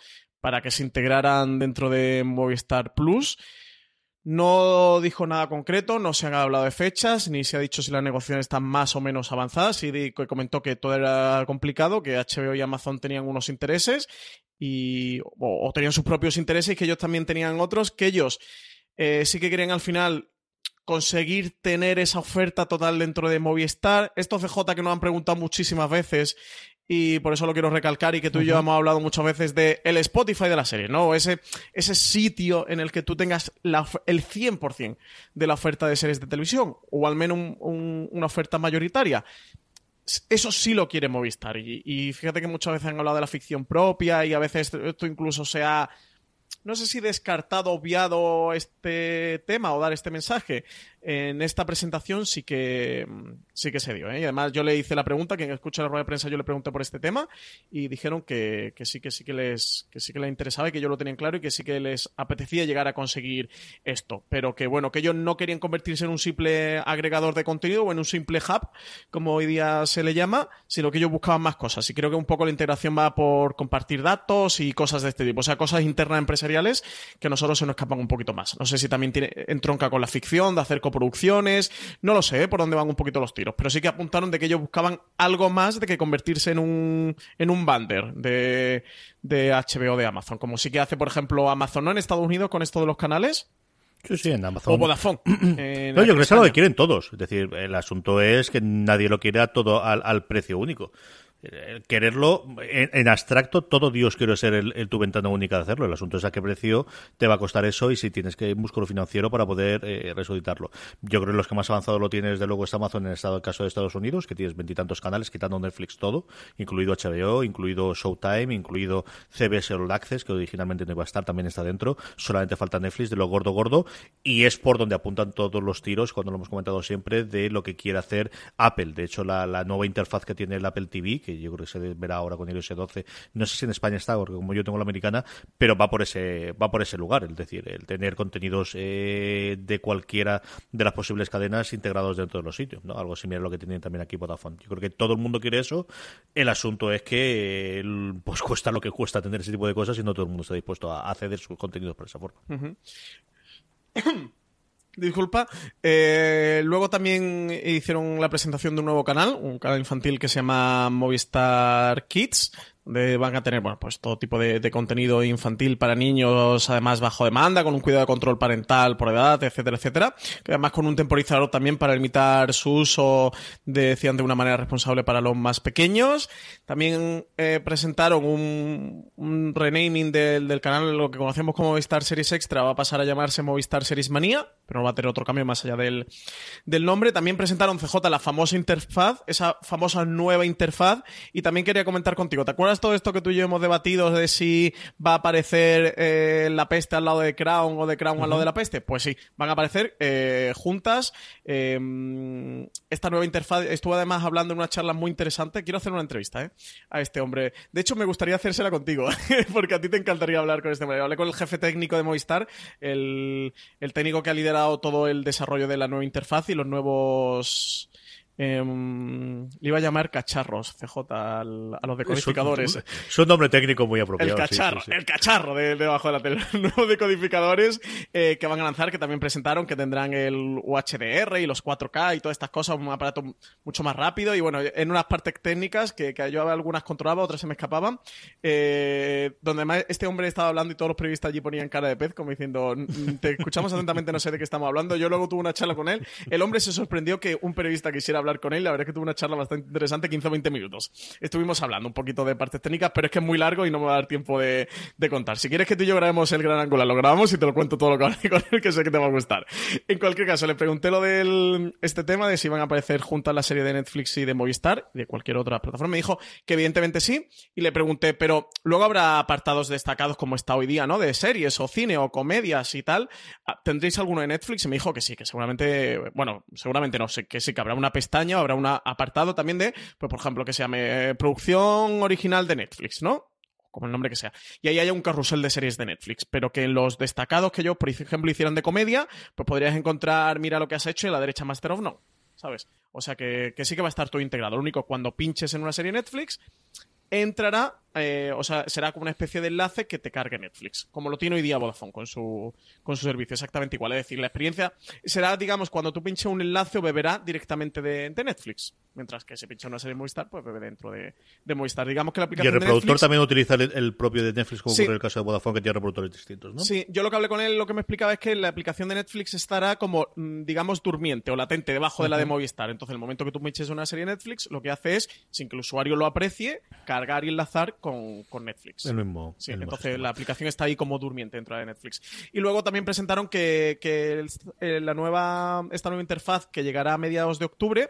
[SPEAKER 2] para que se integraran dentro de Movistar Plus. No dijo nada concreto, no se han hablado de fechas, ni se ha dicho si las negociaciones están más o menos avanzadas. Sí comentó que todo era complicado, que HBO y Amazon tenían unos intereses y, o, tenían sus propios intereses y que ellos también tenían otros, que ellos eh, sí que querían al final conseguir tener esa oferta total dentro de Movistar. Esto CJ que nos han preguntado muchísimas veces y por eso lo quiero recalcar y que tú y yo hemos hablado muchas veces de el Spotify de la serie, ¿no? Ese, ese sitio en el que tú tengas la, el 100% de la oferta de series de televisión o al menos una oferta mayoritaria. Eso sí lo quiere Movistar y, y, fíjate que muchas veces han hablado de la ficción propia y a veces esto incluso se ha no sé si descartado, obviado este tema o dar este mensaje en esta presentación sí que sí que se dio. ¿eh? Y además yo le hice la pregunta, quien escucha la rueda de prensa yo le pregunté por este tema y dijeron que, que sí que sí que les que sí que les interesaba y que yo lo tenían claro y que sí que les apetecía llegar a conseguir esto. Pero que bueno, que ellos no querían convertirse en un simple agregador de contenido o en un simple hub, como hoy día se le llama, sino que ellos buscaban más cosas. Y creo que un poco la integración va por compartir datos y cosas de este tipo. O sea, cosas internas empresariales que a nosotros se nos escapan un poquito más. No sé si también tiene, entronca con la ficción, de hacer coproducciones, no lo sé ¿eh? por dónde van un poquito los tiros, pero sí que apuntaron de que ellos buscaban algo más de que convertirse en un, en un bander de, de HBO de Amazon, como sí que hace, por ejemplo, Amazon ¿no? en Estados Unidos con esto de los canales.
[SPEAKER 1] Sí, sí, en Amazon.
[SPEAKER 2] O Vodafone. *clears throat*
[SPEAKER 1] no, yo creo que es algo que quieren todos. Es decir, el asunto es que nadie lo quiere a todo al, al precio único quererlo en, abstracto todo Dios quiere ser el, el, tu ventana única de hacerlo. El asunto es a qué precio te va a costar eso y si tienes que músculo financiero para poder eh, resucitarlo. Yo creo que los que más avanzado lo tienes desde luego es Amazon en el estado, caso de Estados Unidos que tienes veintitantos canales quitando Netflix todo incluido HBO incluido Showtime incluido CBS All Access que originalmente no iba a estar también está dentro. Solamente falta Netflix de lo gordo gordo y es por donde apuntan todos los tiros cuando lo hemos comentado siempre de lo que quiere hacer Apple. De hecho la, la nueva interfaz que tiene el Apple TV que yo creo que se verá ahora con iOS 12. No sé si en España está, porque como yo tengo la americana, pero va por ese, va por ese lugar, es decir, el tener contenidos eh, de cualquiera de las posibles cadenas integrados dentro de los sitios, ¿no? Algo similar a lo que tienen también aquí Vodafone. Yo creo que todo el mundo quiere eso. El asunto es que pues cuesta lo que cuesta tener ese tipo de cosas y no todo el mundo está dispuesto a, a ceder sus contenidos por esa forma.
[SPEAKER 2] Uh *coughs* -huh. Disculpa. Eh, luego también hicieron la presentación de un nuevo canal, un canal infantil que se llama Movistar Kids, donde van a tener bueno pues todo tipo de, de, contenido infantil para niños además bajo demanda con un cuidado de control parental por edad etcétera etcétera además con un temporizador también para limitar su uso de, decían de una manera responsable para los más pequeños. También eh, presentaron un, un renaming del, del, canal lo que conocemos como Movistar Series Extra va a pasar a llamarse Movistar Series Manía pero no va a tener otro cambio más allá del, del nombre. También presentaron CJ la famosa interfaz esa famosa nueva interfaz y también quería comentar contigo ¿te acuerdas todo esto que tú y yo hemos debatido de si va a aparecer eh, la peste al lado de Crown o de Crown al lado de la peste? Pues sí, van a aparecer eh, juntas. Eh, esta nueva interfaz, estuve además hablando en una charla muy interesante. Quiero hacer una entrevista a este hombre. De hecho, me gustaría hacérsela contigo, *laughs* porque a ti te encantaría hablar con este hombre. Hablé con el jefe técnico de Movistar, el técnico que ha liderado todo el desarrollo de la nueva interfaz y los nuevos eh, le iba a llamar cacharros, CJ, al, a los decodificadores.
[SPEAKER 1] Es un, es un, nombre técnico muy apropiado.
[SPEAKER 2] El cacharro,
[SPEAKER 1] sí, sí, sí.
[SPEAKER 2] el cacharro de, debajo de la tele. *laughs* Nuevos decodificadores eh, que van a lanzar, que también presentaron, que tendrán el UHDR y los 4K y todas estas cosas, un aparato mucho más rápido. Y bueno, en unas partes técnicas que, que yo algunas controlaba, otras se me escapaban, eh, donde más este hombre estaba hablando y todos los periodistas allí ponían cara de pez, como diciendo, te escuchamos atentamente, no sé de qué estamos hablando. Yo luego tuve una charla con él. El hombre se sorprendió que un periodista quisiera hablar con él. La verdad es que tuve una charla bastante interesante, 15 o 20 minutos. Estuvimos hablando un poquito de partes técnicas, pero es que es muy largo y no me va a dar tiempo de, contar. Si quieres que tú y yo grabemos el gran angular, lo grabamos y te lo cuento todo lo que hablé *laughs* con él, que sé que te va a gustar. En cualquier caso, le pregunté lo del este tema de si iban a aparecer juntas la serie de Netflix y de Movistar y de cualquier otra plataforma. Me dijo que evidentemente sí. Y le pregunté, pero luego habrá apartados destacados como está hoy día, ¿no? De series o cine o comedias y tal. ¿Tendréis alguno de Netflix? Y me dijo que sí, que seguramente, bueno, seguramente no que sí, que habrá una pestaña, habrá un apartado también de, pues por ejemplo, que se llame eh, producción original de Netflix, ¿no? como el nombre que sea. Y ahí haya un carrusel de series de Netflix, pero que los destacados que ellos, por ejemplo, hicieran de comedia, pues podrías encontrar Mira lo que has hecho y la derecha Master of No, ¿sabes? O sea que, que sí que va a estar todo integrado. Lo único, cuando pinches en una serie Netflix, entrará, eh, o sea, será como una especie de enlace que te cargue Netflix, como lo tiene hoy día Vodafone con su, con su servicio, exactamente igual. Es decir, la experiencia será, digamos, cuando tú pinches un enlace o beberá directamente de, de Netflix, mientras que si pincha una serie de Movistar, pues bebe dentro de, de Movistar. Digamos que la aplicación
[SPEAKER 1] Y el reproductor
[SPEAKER 2] Netflix,
[SPEAKER 1] también utiliza el, el, propio de Netflix, como
[SPEAKER 2] Sí.
[SPEAKER 1] ocurre en el caso de Vodafone, que tiene reproductores distintos, ¿no?
[SPEAKER 2] Sí, yo lo que hablé con él, lo que me explicaba es que la aplicación de Netflix estará como, mm, digamos, durmiente o latente debajo de la de Movistar. Entonces, el momento que tú pinches una serie de Netflix, lo que hace es, sin que el usuario lo aprecie, cargar y enlazar con, con Netflix.
[SPEAKER 1] El mismo.
[SPEAKER 2] Sí,
[SPEAKER 1] el mismo
[SPEAKER 2] entonces
[SPEAKER 1] sistema.
[SPEAKER 2] la aplicación está ahí como durmiente dentro de Netflix. Y luego también presentaron que, que el- eh, la nueva, esta nueva interfaz que llegará a mediados de octubre,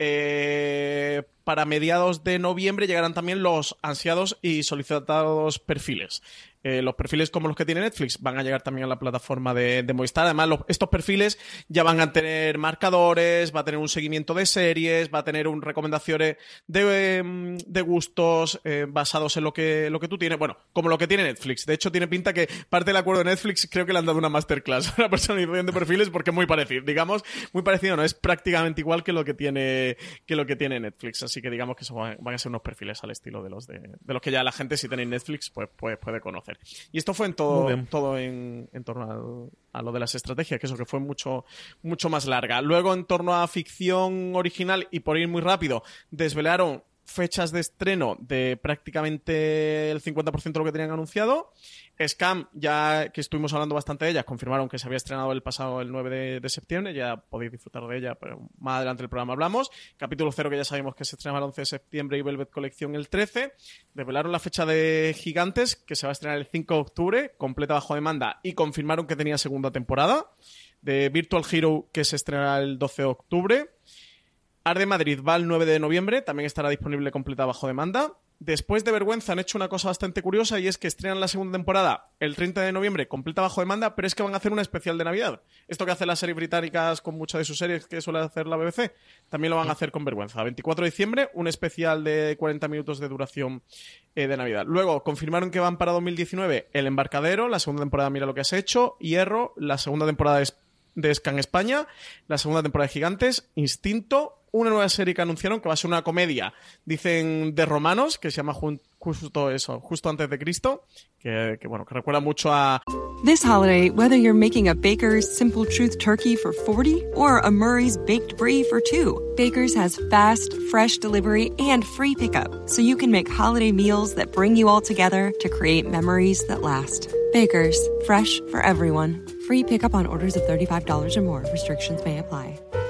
[SPEAKER 2] eh, para mediados de noviembre llegarán también los ansiados y solicitados perfiles. Eh, los perfiles como los que tiene Netflix van a llegar también a la plataforma de, Movistar. Además, estos perfiles ya van a tener marcadores, va a tener un seguimiento de series, va a tener un recomendaciones de, em, gustos eh, basados en lo que, lo que tú tienes. Bueno, como lo que tiene Netflix. De hecho, tiene pinta que parte del acuerdo de Netflix creo que le han dado una masterclass a la personalización de perfiles porque es muy parecido. Digamos, muy parecido, no es prácticamente igual que lo que tiene, que lo que tiene Netflix. Así que digamos que eso van, a ser unos perfiles al estilo de los de, de los que ya la gente, si tenéis Netflix, pues, pues puede conocer. Y esto fue en todo, todo en, en torno a, lo de las estrategias, que eso que fue mucho, mucho más larga. Luego, en torno a ficción original, y por ir muy rápido, desvelaron fechas de estreno de prácticamente el 50% de lo que tenían anunciado. Scam, ya que estuvimos hablando bastante de ella, confirmaron que se había estrenado el pasado el 9 de, septiembre, ya podéis disfrutar de ella, pero más adelante del programa hablamos. Capítulo 0 que ya sabemos que se estrena el 11 de septiembre y Velvet Collection el 13. Revelaron la fecha de Gigantes, que se va a estrenar el 5 de octubre, completa bajo demanda, y confirmaron que tenía segunda temporada. De Virtual Hero, que se estrenará el 12 de octubre. Arde Madrid va el 9 de noviembre, también estará disponible completa bajo demanda. Después de Vergüenza han hecho una cosa bastante curiosa y es que estrenan la segunda temporada el 30 de noviembre, completa bajo demanda, pero es que van a hacer una especial de Navidad. Esto que hacen las series británicas con muchas de sus series que suele hacer la BBC, también lo van a hacer con Vergüenza. 24 de diciembre, un especial de 40 minutos de duración eh, de Navidad. Luego, confirmaron que van para 2019 El Embarcadero, la segunda temporada Mira lo que has hecho, Hierro, la segunda temporada de Scan España, la segunda temporada de Gigantes, Instinto, una nueva serie que anunciaron que va a ser una comedia, dicen de romanos, que se llama justo eso, justo antes de Cristo, que, que bueno, que recuerda mucho a
[SPEAKER 3] This holiday, whether you're making a Baker's Simple Truth turkey for 40 or a Murray's baked brie for 2, Baker's has fast, fresh delivery and free pickup, so you can make holiday meals that bring you all together to create memories that last. Baker's, fresh for everyone. Free pickup on orders of $35 or more. Restrictions may apply.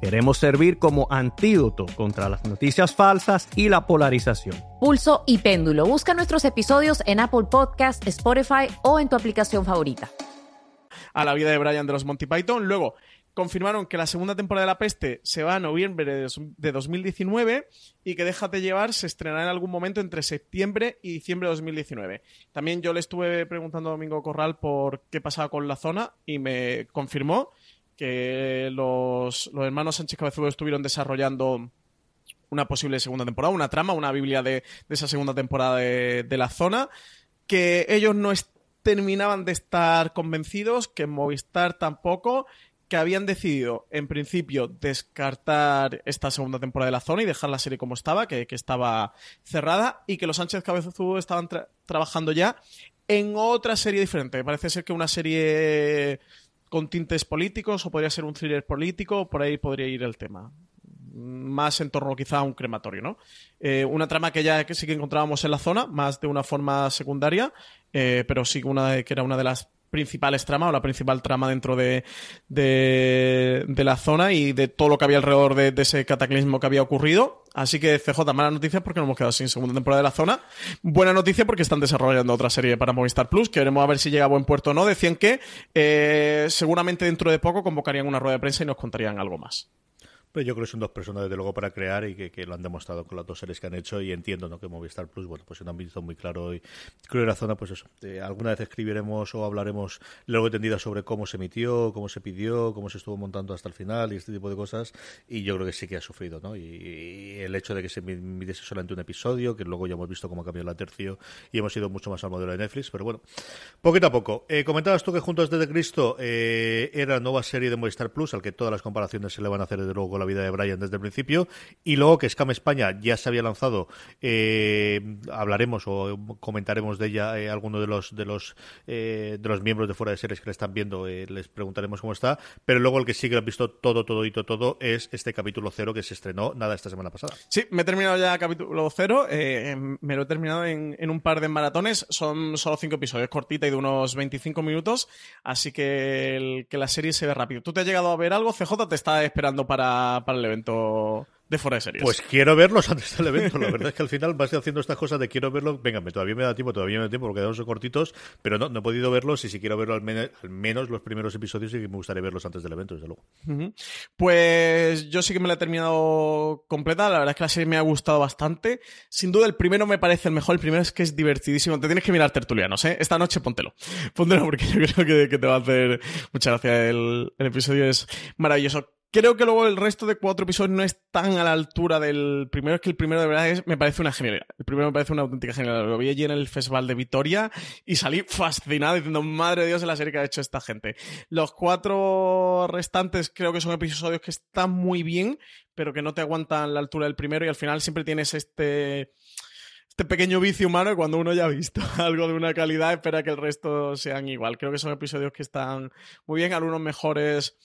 [SPEAKER 4] Queremos servir como antídoto contra las noticias falsas y la polarización.
[SPEAKER 5] Pulso y péndulo. Busca nuestros episodios en Apple Podcast, Spotify o en tu aplicación favorita.
[SPEAKER 2] A la vida de Brian de los Monty Python. Luego, confirmaron que la segunda temporada de La Peste se va a noviembre de 2019 y que Déjate llevar se estrenará en algún momento entre septiembre y diciembre de 2019. También yo le estuve preguntando a Domingo Corral por qué pasaba con la zona y me confirmó que los, hermanos Sánchez Cabezudo estuvieron desarrollando una posible segunda temporada, una trama, una biblia de, esa segunda temporada de, la zona, que ellos no terminaban de estar convencidos, que Movistar tampoco, que habían decidido, en principio, descartar esta segunda temporada de la zona y dejar la serie como estaba, que, estaba cerrada, y que los Sánchez Cabezudo estaban trabajando ya en otra serie diferente. Parece ser que una serie con tintes políticos o podría ser un thriller político, por ahí podría ir el tema. Más en torno quizá a un crematorio, ¿no? Eh, una trama que ya que sí que encontrábamos en la zona, más de una forma secundaria, eh, pero sí una que era una de las principales tramas o la principal trama dentro de, de, la zona y de todo lo que había alrededor de, ese cataclismo que había ocurrido. Así que CJ, mala noticia porque nos hemos quedado sin segunda temporada de la zona. Buena noticia porque están desarrollando otra serie para Movistar Plus, que a ver si llega a buen puerto o no. Decían que eh, seguramente dentro de poco convocarían una rueda de prensa y nos contarían algo más.
[SPEAKER 1] Pues yo creo que son dos personas, desde luego, para crear y que, lo han demostrado con las dos series que han hecho. Y entiendo ¿no? que Movistar Plus, bueno, pues han visto muy claro. Y creo que la zona, pues eso. Eh, alguna vez escribiremos o hablaremos luego entendida sobre cómo se emitió, cómo se pidió, cómo se estuvo montando hasta el final y este tipo de cosas. Y yo creo que sí que ha sufrido, ¿no? Y, el hecho de que se emitiese solamente un episodio, que luego ya hemos visto cómo ha cambiado la tercio y hemos ido mucho más al modelo de Netflix. Pero bueno, poquito a poco. Eh, comentabas tú que Juntos desde Cristo eh, era nueva serie de Movistar Plus, al que todas las comparaciones se le van a hacer desde luego la vida de Brian desde el principio. Y luego que Scam España ya se había lanzado, eh, hablaremos o comentaremos de ella eh, alguno de los de los de los miembros de fuera de series que le están viendo, les preguntaremos cómo está. Pero luego el que sí que lo ha visto todo, todo y todo es este capítulo cero que se estrenó nada esta semana pasada.
[SPEAKER 2] Sí, me he terminado ya capítulo cero. me lo he terminado en, en, un par de maratones. Son solo cinco episodios, cortita y de unos 25 minutos. Así que, que la serie se ve rápido. ¿Tú te has llegado a ver algo? CJ te está esperando para, para el evento de fuera de series.
[SPEAKER 1] Pues quiero verlos antes del evento. La verdad es que al final vas haciendo estas cosas de quiero verlo. Venga, todavía me da tiempo, todavía me da tiempo porque quedamos cortitos, pero no, no he podido verlos y si quiero verlo al, menos, los primeros episodios y que me gustaría verlos antes del evento, desde luego.
[SPEAKER 2] Pues yo sí que me la he terminado completa. La verdad es que la serie me ha gustado bastante. Sin duda, el primero me parece el mejor. El primero es que es divertidísimo. Te tienes que mirar tertulianos, ¿eh? Esta noche póntelo. Póntelo porque *laughs* yo creo que, te va a hacer mucha gracia. el episodio es maravilloso Creo que luego el resto de cuatro episodios no es tan a la altura del primero. Es que el primero de verdad es, me parece una genialidad. El primero me parece una auténtica genialidad. Lo vi allí en el Festival de Vitoria y salí fascinado diciendo, madre de Dios, la serie que ha hecho esta gente. Los cuatro restantes creo que son episodios que están muy bien, pero que no te aguantan la altura del primero y al final siempre tienes este este pequeño vicio humano cuando uno ya ha visto *laughs* algo de una calidad espera que el resto sean igual. Creo que son episodios que están muy bien, algunos mejores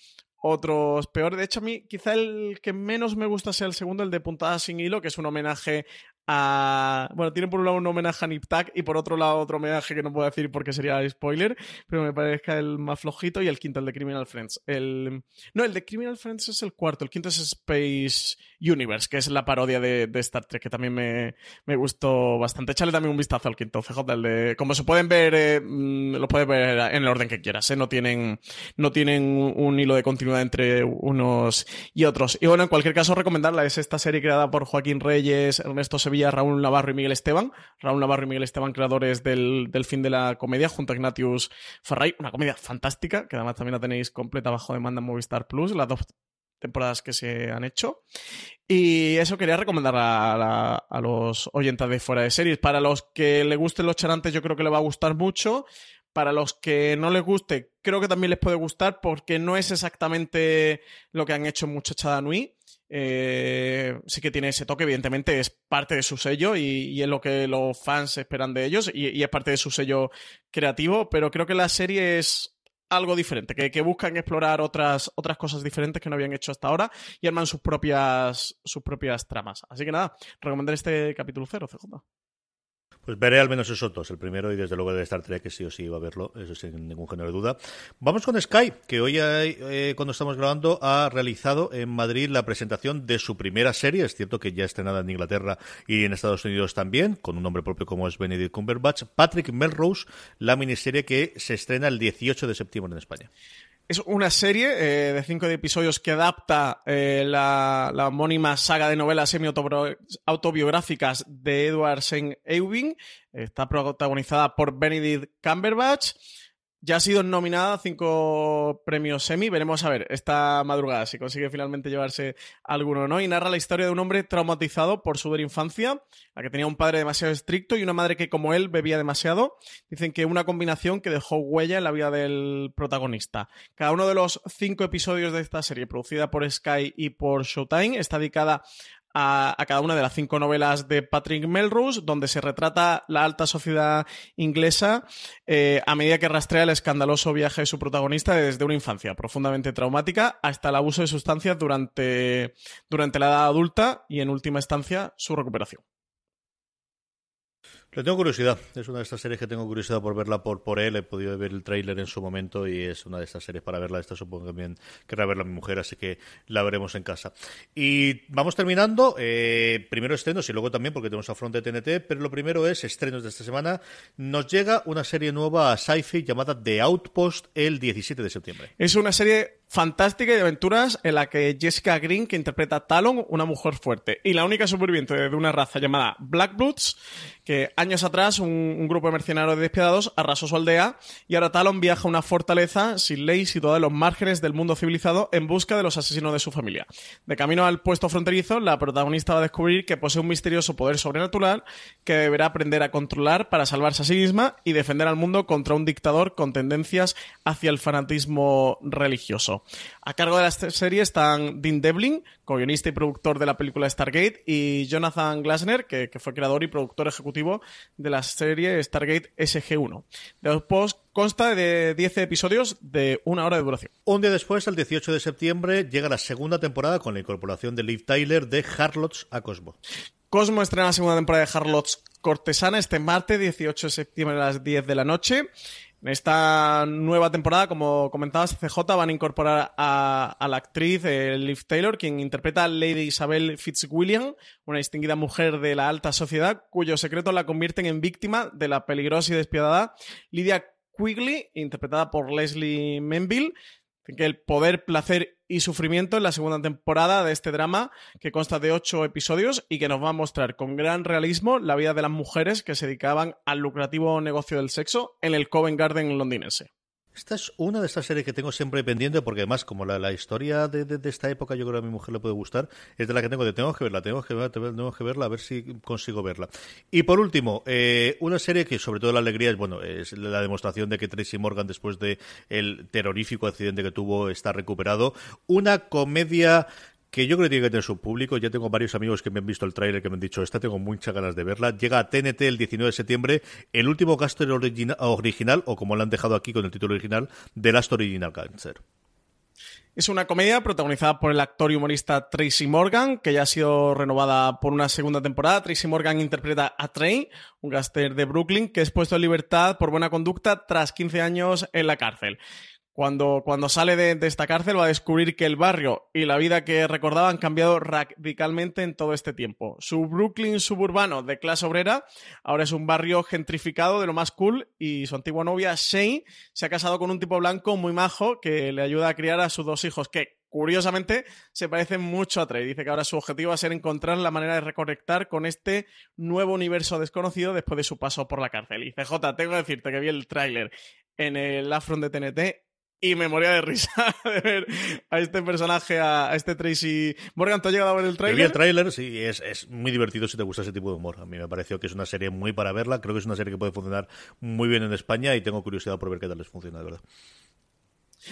[SPEAKER 2] otros peores. De hecho, a mí quizá el que menos me gusta sea el segundo, el de Puntada sin hilo, que es un homenaje bueno, tienen por un lado un homenaje a Nip y por otro lado otro homenaje que no puedo decir porque sería spoiler, pero me parece el más flojito y el quinto, el de Criminal Friends. El... No, el de Criminal Friends es el cuarto, el quinto es Space Universe, que es la parodia de, Star Trek, que también me, me, gustó bastante. Échale también un vistazo al quinto, CJ, el de... Como se pueden ver, eh, mm, lo puedes ver en el orden que quieras, ¿eh? No tienen, no tienen un hilo de continuidad entre unos y otros. Y bueno, en cualquier caso, recomendarla. Es esta serie creada por Joaquín Reyes, Ernesto Sevilla Raúl Navarro y Miguel Esteban. Raúl Navarro y Miguel Esteban, creadores del, fin de la comedia, junto a Ignatius Farray. Una comedia fantástica, que además también la tenéis completa bajo demanda en Movistar Plus, las dos temporadas que se han hecho. Y eso quería recomendar a, a, los oyentes de fuera de series. Para los que le gusten los charantes, yo creo que le va a gustar mucho. Para los que no les guste, creo que también les puede gustar porque no es exactamente lo que han hecho en Muchachada Nui. Eh, sí que tiene ese toque, evidentemente es parte de su sello y, es lo que los fans esperan de ellos y, es parte de su sello creativo, pero creo que la serie es algo diferente, que, buscan explorar otras, otras cosas diferentes que no habían hecho hasta ahora y arman sus propias, sus propias tramas. Así que nada, recomendar este capítulo cero, CJ.
[SPEAKER 1] Pues veré al menos esos dos, el primero y desde luego de Star Trek, que sí o sí iba a verlo, eso sin ningún género de duda. Vamos con Sky, que hoy, eh, cuando estamos grabando, ha realizado en Madrid la presentación de su primera serie. Es cierto que ya estrenada en Inglaterra y en Estados Unidos también, con un nombre propio como es Benedict Cumberbatch. Patrick Melrose, la miniserie que se estrena el 18 de septiembre en España.
[SPEAKER 2] Es una serie eh, de cinco episodios que adapta eh, la, homónima saga de novelas semi-autobiográficas de Edward St. Ewing. Está protagonizada por Benedict Cumberbatch. Ya ha sido nominada a cinco premios semi. Veremos a ver esta madrugada si consigue finalmente llevarse alguno o no. Y narra la historia de un hombre traumatizado por su infancia, la que tenía un padre demasiado estricto y una madre que, como él, bebía demasiado. Dicen que una combinación que dejó huella en la vida del protagonista. Cada uno de los cinco episodios de esta serie, producida por Sky y por Showtime, está dedicada a, cada una de las cinco novelas de Patrick Melrose, donde se retrata la alta sociedad inglesa eh, a medida que rastrea el escandaloso viaje de su protagonista desde una infancia profundamente traumática hasta el abuso de sustancias durante, durante la edad adulta y, en última instancia, su recuperación.
[SPEAKER 1] Le tengo curiosidad. Es una de estas series que tengo curiosidad por verla por, por él. He podido ver el tráiler en su momento y es una de estas series para verla. Esta supongo que también querrá verla mi mujer, así que la veremos en casa. Y vamos terminando. Eh, primero estrenos y luego también porque tenemos a Front de TNT, pero lo primero es estrenos de esta semana. Nos llega una serie nueva a Sci-Fi llamada The Outpost el 17 de septiembre.
[SPEAKER 2] Es una serie fantástica y de aventuras en la que Jessica Green, que interpreta a Talon, una mujer fuerte, y la única superviviente de una raza llamada Blackbloods, que años atrás, un, un grupo de mercenarios despiadados arrasó su aldea y ahora Talon viaja a una fortaleza sin ley situada en los márgenes del mundo civilizado en busca de los asesinos de su familia. De camino al puesto fronterizo, la protagonista va a descubrir que posee un misterioso poder sobrenatural que deberá aprender a controlar para salvarse a sí misma y defender al mundo contra un dictador con tendencias hacia el fanatismo religioso. A cargo de la serie están Dean Devlin, co-guionista y productor de la película Stargate, y Jonathan Glasner, que, que, fue creador y productor ejecutivo de la serie Stargate SG-1. Después consta de 10 episodios de una hora de duración.
[SPEAKER 1] Un día después, el 18 de septiembre, llega la segunda temporada con la incorporación de Liv Tyler de Harlots a Cosmo.
[SPEAKER 2] Cosmo estrena la segunda temporada de Harlots Cortesana este martes 18 de septiembre a las 10 de la noche. En esta nueva temporada, como comentabas, CJ van a incorporar a, la actriz eh, Liv Taylor, quien interpreta a Lady Isabel Fitzwilliam, una distinguida mujer de la alta sociedad, cuyos secretos la convierten en víctima de la peligrosa y despiadada Lydia Quigley, interpretada por Leslie Menville, que el poder, placer y sufrimiento en la segunda temporada de este drama que consta de ocho episodios y que nos va a mostrar con gran realismo la vida de las mujeres que se dedicaban al lucrativo negocio del sexo en el Covent Garden londinense.
[SPEAKER 1] Esta es una de estas series que tengo siempre pendiente porque además como la, la historia de, de, esta época yo creo que a mi mujer le puede gustar, es de la que tengo de tengo que verla, tengo que verla, tengo que verla a ver si consigo verla. Y por último, eh, una serie que sobre todo la alegría es, bueno, es la demostración de que Tracy Morgan después de el terrorífico accidente que tuvo está recuperado. Una comedia que yo creo que tiene que tener su público. Ya tengo varios amigos que me han visto el tráiler que me han dicho, esta tengo muchas ganas de verla. Llega a TNT el 19 de septiembre, el último caster original, original, o como lo han dejado aquí con el título original, The Last Original Cancer.
[SPEAKER 2] Es una comedia protagonizada por el actor y humorista Tracy Morgan, que ya ha sido renovada por una segunda temporada. Tracy Morgan interpreta a Trey, un gángster de Brooklyn, que es puesto en libertad por buena conducta tras 15 años en la cárcel. Cuando, cuando sale de, de, esta cárcel va a descubrir que el barrio y la vida que recordaba han cambiado radicalmente en todo este tiempo. Su Brooklyn suburbano de clase obrera ahora es un barrio gentrificado de lo más cool y su antigua novia Shane se ha casado con un tipo blanco muy majo que le ayuda a criar a sus dos hijos que curiosamente se parecen mucho a Trey. Dice que ahora su objetivo va a ser encontrar la manera de reconectar con este nuevo universo desconocido después de su paso por la cárcel. Y CJ, tengo que decirte que vi el tráiler en el Afron de TNT y me moría de risa *laughs* de ver a este personaje, a, a este Tracy Morgan. ¿Tú has llegado a ver el tráiler?
[SPEAKER 1] Vi el tráiler, sí, es, es, muy divertido si te gusta ese tipo de humor. A mí me pareció que es una serie muy para verla. Creo que es una serie que puede funcionar muy bien en España y tengo curiosidad por ver qué tal les funciona, de verdad.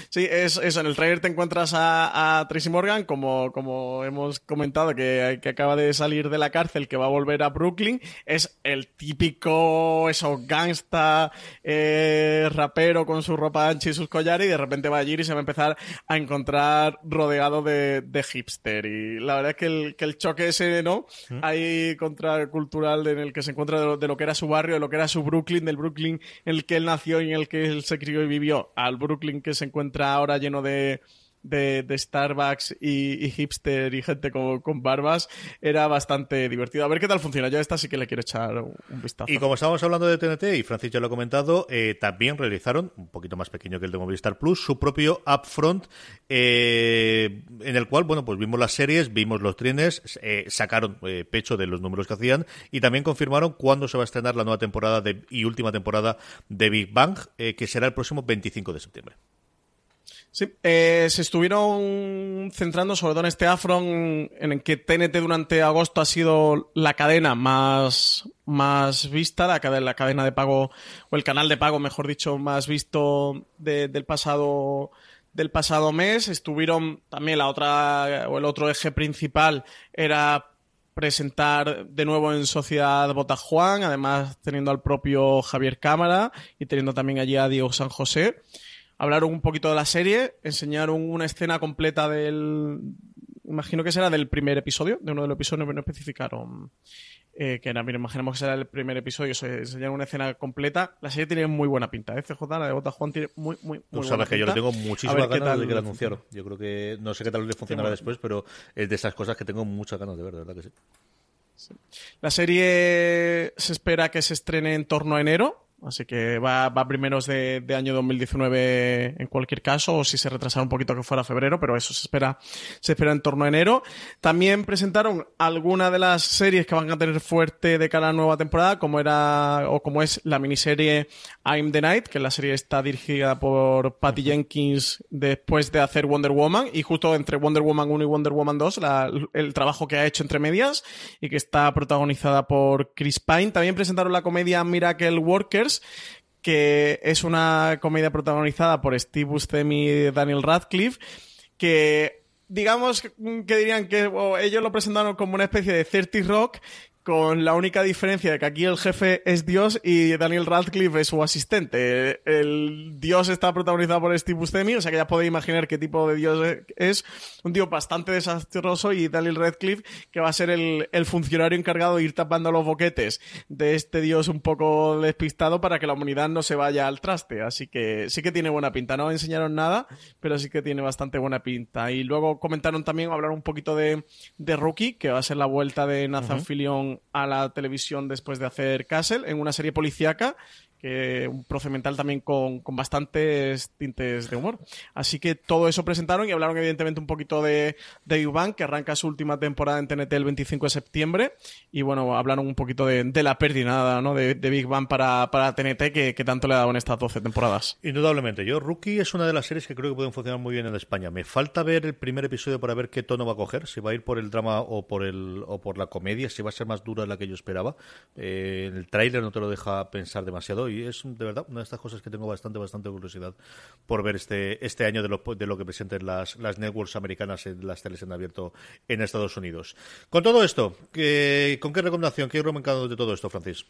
[SPEAKER 2] Sí, es eso. En el trailer te encuentras a, a Tracy Morgan, como, como hemos comentado, que, que, acaba de salir de la cárcel, que va a volver a Brooklyn. Es el típico, eso, gangsta, eh, rapero con su ropa ancha y sus collares, y de repente va allí y se va a empezar a encontrar rodeado de, de hipster. Y la verdad es que el, que el choque ese, ¿no? ¿Mm? Ahí contracultural en el que se encuentra de lo, de lo que era su barrio, de lo que era su Brooklyn, del Brooklyn en el que él nació y en el que él se crió y vivió, al Brooklyn que se encuentra encuentra ahora lleno de, de, Starbucks y, hipster y gente con, con, barbas, era bastante divertido. A ver qué tal funciona. Yo a esta sí que le quiero echar un, vistazo.
[SPEAKER 1] Y como estábamos hablando de TNT, y Francis ya lo ha comentado, eh, también realizaron, un poquito más pequeño que el de Movistar Plus, su propio Upfront, eh, en el cual, bueno, pues vimos las series, vimos los trenes, eh, sacaron eh, pecho de los números que hacían y también confirmaron cuándo se va a estrenar la nueva temporada de, y última temporada de Big Bang, eh, que será el próximo 25 de septiembre.
[SPEAKER 2] Sí, eh, se estuvieron centrando sobre todo en este Afron, en el que TNT durante agosto ha sido la cadena más, más vista, la cadena, la cadena de pago, o el canal de pago, mejor dicho, más visto de, del pasado del pasado mes. Estuvieron también la otra, o el otro eje principal era presentar de nuevo en Sociedad Botajuan, además teniendo al propio Javier Cámara y teniendo también allí a Diego San José hablaron un poquito de la serie, enseñaron una escena completa del. Imagino que será del primer episodio, de uno de los episodios, pero no especificaron eh, que era. Mira, imaginemos que será el primer episodio, se enseñaron una escena completa. La serie tiene muy buena pinta, ¿eh? CJ, la de Bota Juan tiene muy, muy, muy
[SPEAKER 1] Tú sabes que yo le tengo muchísimas ganas de que la anunciaron. Yo creo que no sé qué tal le funcionará después, pero es de esas cosas que tengo muchas ganas de ver, de verdad que sí.
[SPEAKER 2] sí. La serie se espera que se estrene en torno a enero, Así que va, va primeros de, de, año 2019 en cualquier caso, o si se retrasara un poquito que fuera febrero, pero eso se espera, se espera en torno a enero. También presentaron algunas de las series que van a tener fuerte de cara a la nueva temporada, como era, o como es la miniserie I'm the Night, que la serie está dirigida por Patty Jenkins después de hacer Wonder Woman, y justo entre Wonder Woman 1 y Wonder Woman 2, la, el trabajo que ha hecho entre medias, y que está protagonizada por Chris Pine. También presentaron la comedia Miracle Workers, que es una comedia protagonizada por Steve Buscemi y Daniel Radcliffe, que digamos que dirían que ellos lo presentaron como una especie de 30 Rock con la única diferencia de que aquí el jefe es Dios y Daniel Radcliffe es su asistente. El Dios está protagonizado por Steve Buscemi, o sea que ya podéis imaginar qué tipo de Dios es. Un tío bastante desastroso y Daniel Radcliffe que va a ser el, el funcionario encargado de ir tapando los boquetes de este Dios un poco despistado para que la humanidad no se vaya al traste. Así que sí que tiene buena pinta. No enseñaron nada, pero sí que tiene bastante buena pinta. Y luego comentaron también, hablaron un poquito de, de Rookie, que va a ser la vuelta de Nathan uh Fillion a la televisión después de hacer Castle en una serie policíaca que un procedimental también con, con, bastantes tintes de humor. Así que todo eso presentaron y hablaron evidentemente un poquito de, de Big que arranca su última temporada en TNT el 25 de septiembre. Y bueno, hablaron un poquito de, la pérdida ¿no? de, de, Big Bang para, para TNT que, que, tanto le ha dado en estas 12 temporadas.
[SPEAKER 1] Indudablemente. Yo, Rookie es una de las series que creo que pueden funcionar muy bien en España. Me falta ver el primer episodio para ver qué tono va a coger, si va a ir por el drama o por, el, o por la comedia, si va a ser más dura de la que yo esperaba. Eh, el tráiler no te lo deja pensar demasiado y es de verdad una de estas cosas que tengo bastante, bastante curiosidad por ver este, este año de lo, de lo que presenten las, las networks americanas en las teles en abierto en Estados Unidos. Con todo esto, ¿qué, ¿con qué recomendación, qué recomendado de todo esto, Francis?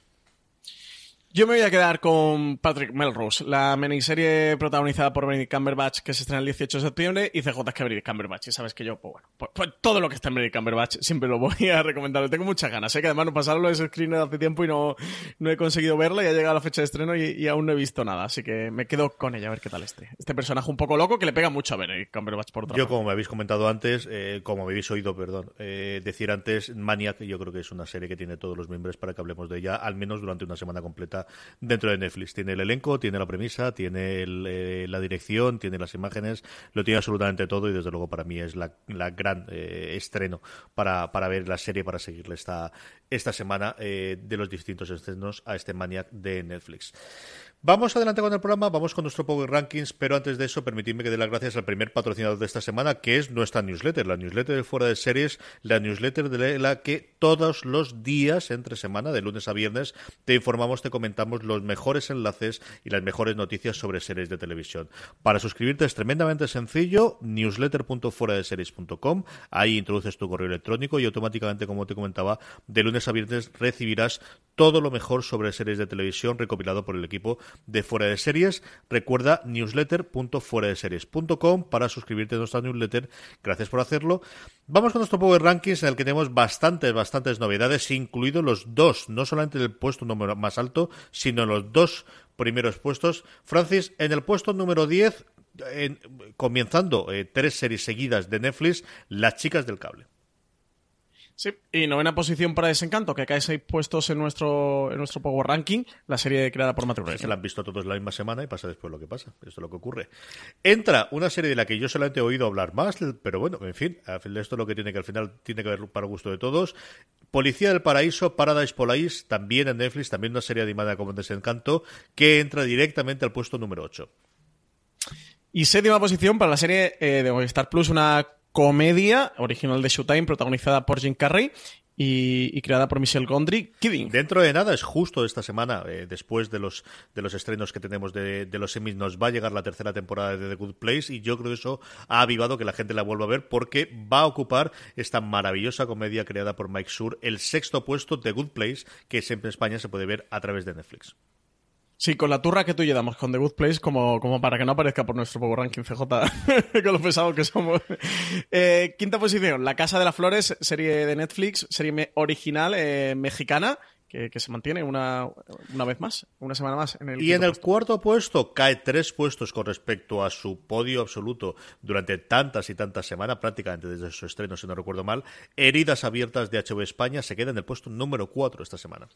[SPEAKER 2] Yo me voy a quedar con Patrick Melrose, la miniserie protagonizada por Benedict Cumberbatch que se estrena el 18 de septiembre y CJ es que Benedict Cumberbatch. Y sabes que yo, pues bueno, pues, pues, todo lo que está en Benedict Cumberbatch siempre lo voy a recomendar. Tengo muchas ganas. Sé que además no pasaron ese screener hace tiempo y no, no he conseguido verla y ha llegado la fecha de estreno y, y, aún no he visto nada. Así que me quedo con ella a ver qué tal esté. Este personaje un poco loco que le pega mucho a Benedict Cumberbatch por otra
[SPEAKER 1] Yo, como me habéis comentado antes, eh, como me habéis oído, perdón, eh, decir antes, Maniac, yo creo que es una serie que tiene todos los miembros para que hablemos de ella, al menos durante una semana completa dentro de Netflix. Tiene el elenco, tiene la premisa, tiene el, eh, la dirección, tiene las imágenes, lo tiene absolutamente todo y desde luego para mí es la, gran eh, estreno para, para, ver la serie, para seguirle esta, esta semana eh, de los distintos estrenos a este Maniac de Netflix. Vamos adelante con el programa, vamos con nuestro Power Rankings, pero antes de eso, permitidme que dé las gracias al primer patrocinador de esta semana, que es nuestra newsletter, la newsletter de Fuera de Series, la newsletter de la que todos los días, entre semana, de lunes a viernes, te informamos, te comentamos los mejores enlaces y las mejores noticias sobre series de televisión. Para suscribirte es tremendamente sencillo, newsletter.fueradeseries.com, ahí introduces tu correo electrónico y automáticamente, como te comentaba, de lunes a viernes recibirás todo lo mejor sobre series de televisión recopilado por el equipo de Fuera de Series. Recuerda newsletter.fueradeseries.com para suscribirte a nuestra newsletter. Gracias por hacerlo. Vamos con nuestro Power Rankings en el que tenemos bastantes, bastantes novedades, incluidos los dos, no solamente el puesto número más alto, sino los dos primeros puestos. Francis, en el puesto número 10, en, comenzando eh, tres series seguidas de Netflix, Las chicas del cable.
[SPEAKER 2] Sí, y novena posición para Desencanto, que cae seis puestos en nuestro, en nuestro Power Ranking, la serie creada por Matthew
[SPEAKER 1] Se la han visto todos la misma semana y pasa después lo que pasa. Esto es lo que ocurre. Entra una serie de la que yo solamente he oído hablar más, pero bueno, en fin, esto es lo que tiene que al final tiene que ver para gusto de todos. Policía del Paraíso, Paradise Police, también en Netflix, también una serie animada como Desencanto, que entra directamente al puesto número 8.
[SPEAKER 2] Y séptima posición para la serie eh, de Movistar Plus, una comedia original de Showtime protagonizada por Jim Carrey y, creada por Michelle Gondry, Kidding.
[SPEAKER 1] Dentro de nada, es justo esta semana, eh, después de los, de los estrenos que tenemos de, de los semis, nos va a llegar la tercera temporada de The Good Place y yo creo que eso ha avivado que la gente la vuelva a ver porque va a ocupar esta maravillosa comedia creada por Mike Sur el sexto puesto de Good Place que siempre en España se puede ver a través de Netflix.
[SPEAKER 2] Sí, con la turra que tú llevamos con The Good Place, como, como para que no aparezca por nuestro Power Ranking CJ, con *laughs* lo pesado que somos. Eh, quinta posición, La Casa de las Flores, serie de Netflix, serie original eh, mexicana, que, que, se mantiene una, una vez más, una semana más. En el
[SPEAKER 1] y en el puesto. cuarto puesto cae tres puestos con respecto a su podio absoluto durante tantas y tantas semanas, prácticamente desde su estreno, si no recuerdo mal. Heridas abiertas de HBO España se queda en el puesto número cuatro esta semana.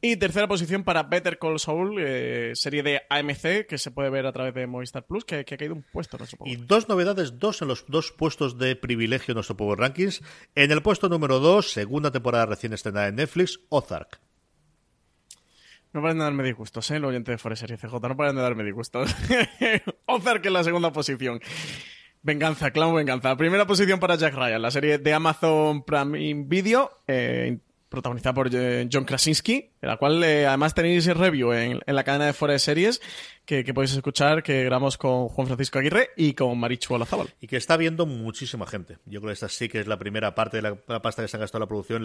[SPEAKER 2] Y tercera posición para Better Call Saul, eh, serie de AMC, que se puede ver a través de Movistar Plus, que, que ha caído un puesto. No
[SPEAKER 1] y dos novedades, dos en los dos puestos de privilegio en nuestro Power Rankings. En el puesto número dos, segunda temporada recién estrenada en Netflix, Ozark.
[SPEAKER 2] No paran de darme disgustos, ¿eh? El oyente de Forest Serie CJ, no paran de darme disgustos. *laughs* Ozark en la segunda posición. Venganza, clown venganza. Primera posición para Jack Ryan, la serie de Amazon Prime Video, eh, protagonizada por eh, John Krasinski, la cual eh, además tenéis el review en, la cadena de Fuera de Series que, podéis escuchar, que grabamos con Juan Francisco Aguirre y con Marichu Olazábal.
[SPEAKER 1] Y que está viendo muchísima gente. Yo creo que esta sí que es la primera parte de la pasta que se ha gastado la producción.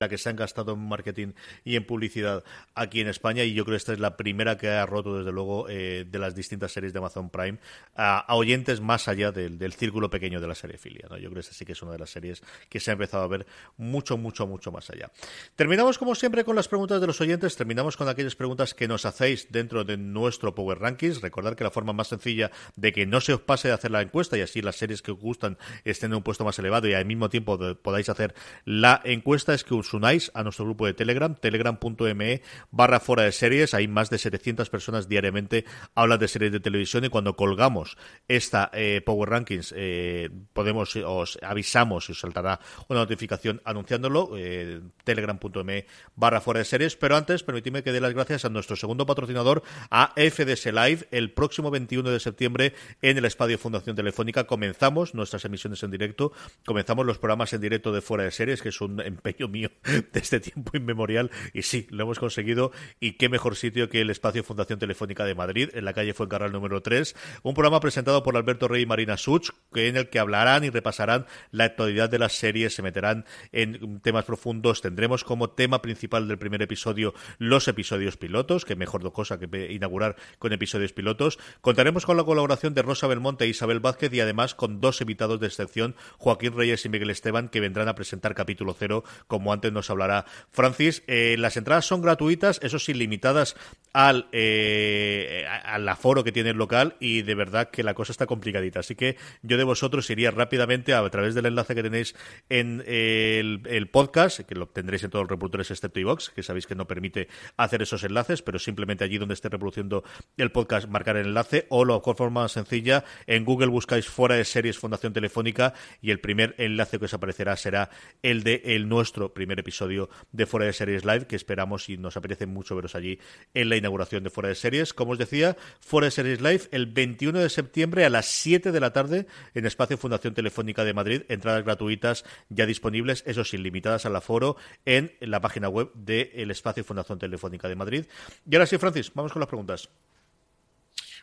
[SPEAKER 1] la que se han gastado en marketing y en publicidad aquí en España y yo creo que esta es la primera que ha roto desde luego eh, de las distintas series de Amazon Prime a, oyentes más allá del, círculo pequeño de la serie filia. ¿no? Yo creo que esta sí que es una de las series que se ha empezado a ver mucho, mucho, mucho más allá. Terminamos como siempre con las preguntas de los oyentes, terminamos con aquellas preguntas que nos hacéis dentro de nuestro Power Rankings. Recordad que la forma más sencilla de que no se os pase de hacer la encuesta y así las series que os gustan estén en un puesto más elevado y al mismo tiempo podáis hacer la encuesta es que os unáis a nuestro grupo de Telegram, telegram.me barra fuera de series. Hay más de 700 personas diariamente hablan de series de televisión y cuando colgamos esta eh, Power Rankings eh, podemos, os avisamos y os saltará una notificación anunciándolo, eh, telegram.me barra fuera de series. Pero antes, permitidme que dé las gracias a nuestro segundo patrocinador, a FDS Live. El próximo 21 de septiembre en el Espacio Fundación Telefónica comenzamos nuestras emisiones en directo, comenzamos los programas en directo de fuera de series, que es un empeño mío *laughs* de este tiempo inmemorial. Y sí, lo hemos conseguido. Y qué mejor sitio que el espacio Fundación Telefónica de Madrid, en la calle Fuencarral número 3. Un programa presentado por Alberto Rey y Marina Such, en el que hablarán y repasarán la actualidad de las series, se meterán en temas profundos. Tendremos como tema principal del primer episodio los episodios pilotos, que mejor cosa que inaugurar con episodios pilotos. Contaremos con la colaboración de Rosa Belmonte e Isabel Vázquez y además con dos invitados de excepción, Joaquín Reyes y Miguel Esteban, que vendrán a presentar capítulo cero, como antes nos hablará Francis. Eh, las entradas son gratuitas, eso sí, limitadas al, eh, al aforo que tiene el local y de verdad que la cosa está complicadita. Así que yo de vosotros iría rápidamente a, través del enlace que tenéis en el, podcast, que lo tendréis en todos los reproductores excepto iVox, que sabéis que no permite hacer esos enlaces, pero simplemente allí donde esté reproduciendo el podcast marcar el enlace o la forma más sencilla, en Google buscáis fuera de series Fundación Telefónica y el primer enlace que os aparecerá será el de el nuestro primer episodio de Fuera de Series Live, que esperamos y nos apetece mucho veros allí en la inauguración de Fuera de Series. Como os decía, Fuera de Series Live el 21 de septiembre a las 7 de la tarde en Espacio Fundación Telefónica de Madrid. Entradas gratuitas ya disponibles, eso sí, limitadas al aforo en la página web del Espacio Fundación Telefónica de Madrid. Y ahora sí, Francis, vamos con las preguntas.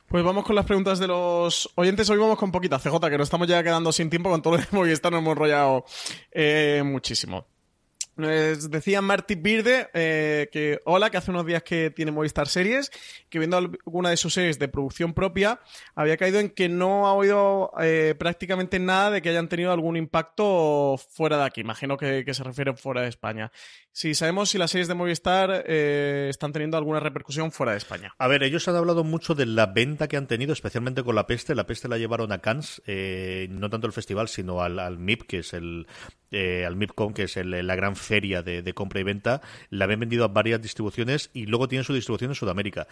[SPEAKER 2] Pues vamos con las preguntas de los oyentes. Hoy vamos con poquita CJ, que nos estamos ya quedando sin tiempo con todo lo que está, nos hemos enrollado eh, muchísimo. Nos decía Marty Birde eh, que hola, que hace unos días que tiene Movistar Series, que viendo alguna de sus series de producción propia, había caído en que no ha oído eh, prácticamente nada de que hayan tenido algún impacto fuera de aquí. Imagino que, se refiere fuera de España. Si sabemos si las series de Movistar eh, están teniendo alguna repercusión fuera de España.
[SPEAKER 1] A ver, ellos han hablado mucho de la venta que han tenido, especialmente con La Peste. La Peste la llevaron a Cannes, no tanto el festival, sino al, al MIP, que es el, eh, al MIPCOM, que es la gran feria de, compra y venta, la habían vendido a varias distribuciones y luego tienen su distribución en Sudamérica.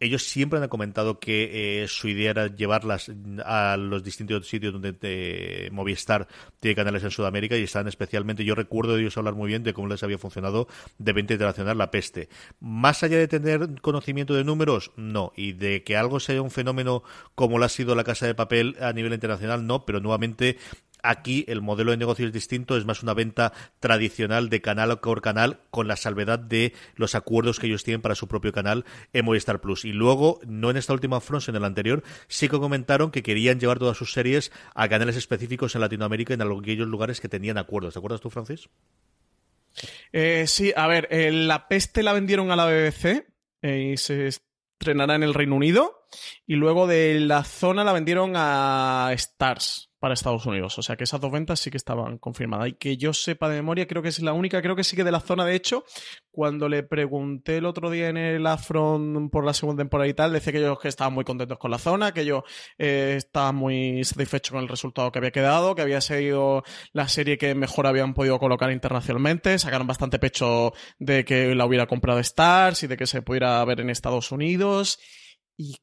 [SPEAKER 1] Ellos siempre han comentado que eh, su idea era llevarlas a los distintos sitios donde Movistar tiene canales en Sudamérica y están especialmente, yo recuerdo de ellos hablar muy bien de cómo les había funcionado de venta internacional la peste. Más allá de tener conocimiento de números, no. Y de que algo sea un fenómeno como lo ha sido la Casa de Papel a nivel internacional, no. Pero nuevamente Aquí el modelo de negocio es distinto, es más una venta tradicional de canal por canal, con la salvedad de los acuerdos que ellos tienen para su propio canal en Movistar Plus. Y luego, no en esta última front, sino en el anterior, sí que comentaron que querían llevar todas sus series a canales específicos en Latinoamérica en aquellos lugares que tenían acuerdos. ¿Te acuerdas tú, Francis?
[SPEAKER 2] Eh, sí, a ver, eh, la peste la vendieron a la BBC eh, y se estrenará en el Reino Unido. Y luego de la zona la vendieron a Stars para Estados Unidos. O sea que esas dos ventas sí que estaban confirmadas. Y que yo sepa de memoria, creo que es la única, creo que sí que de la zona. De hecho, cuando le pregunté el otro día en el Afron por la segunda temporada y tal, decía que ellos que estaban muy contentos con la zona, que ellos eh, estaban muy satisfechos con el resultado que había quedado, que había sido la serie que mejor habían podido colocar internacionalmente. Sacaron bastante pecho de que la hubiera comprado Stars y de que se pudiera ver en Estados Unidos. Y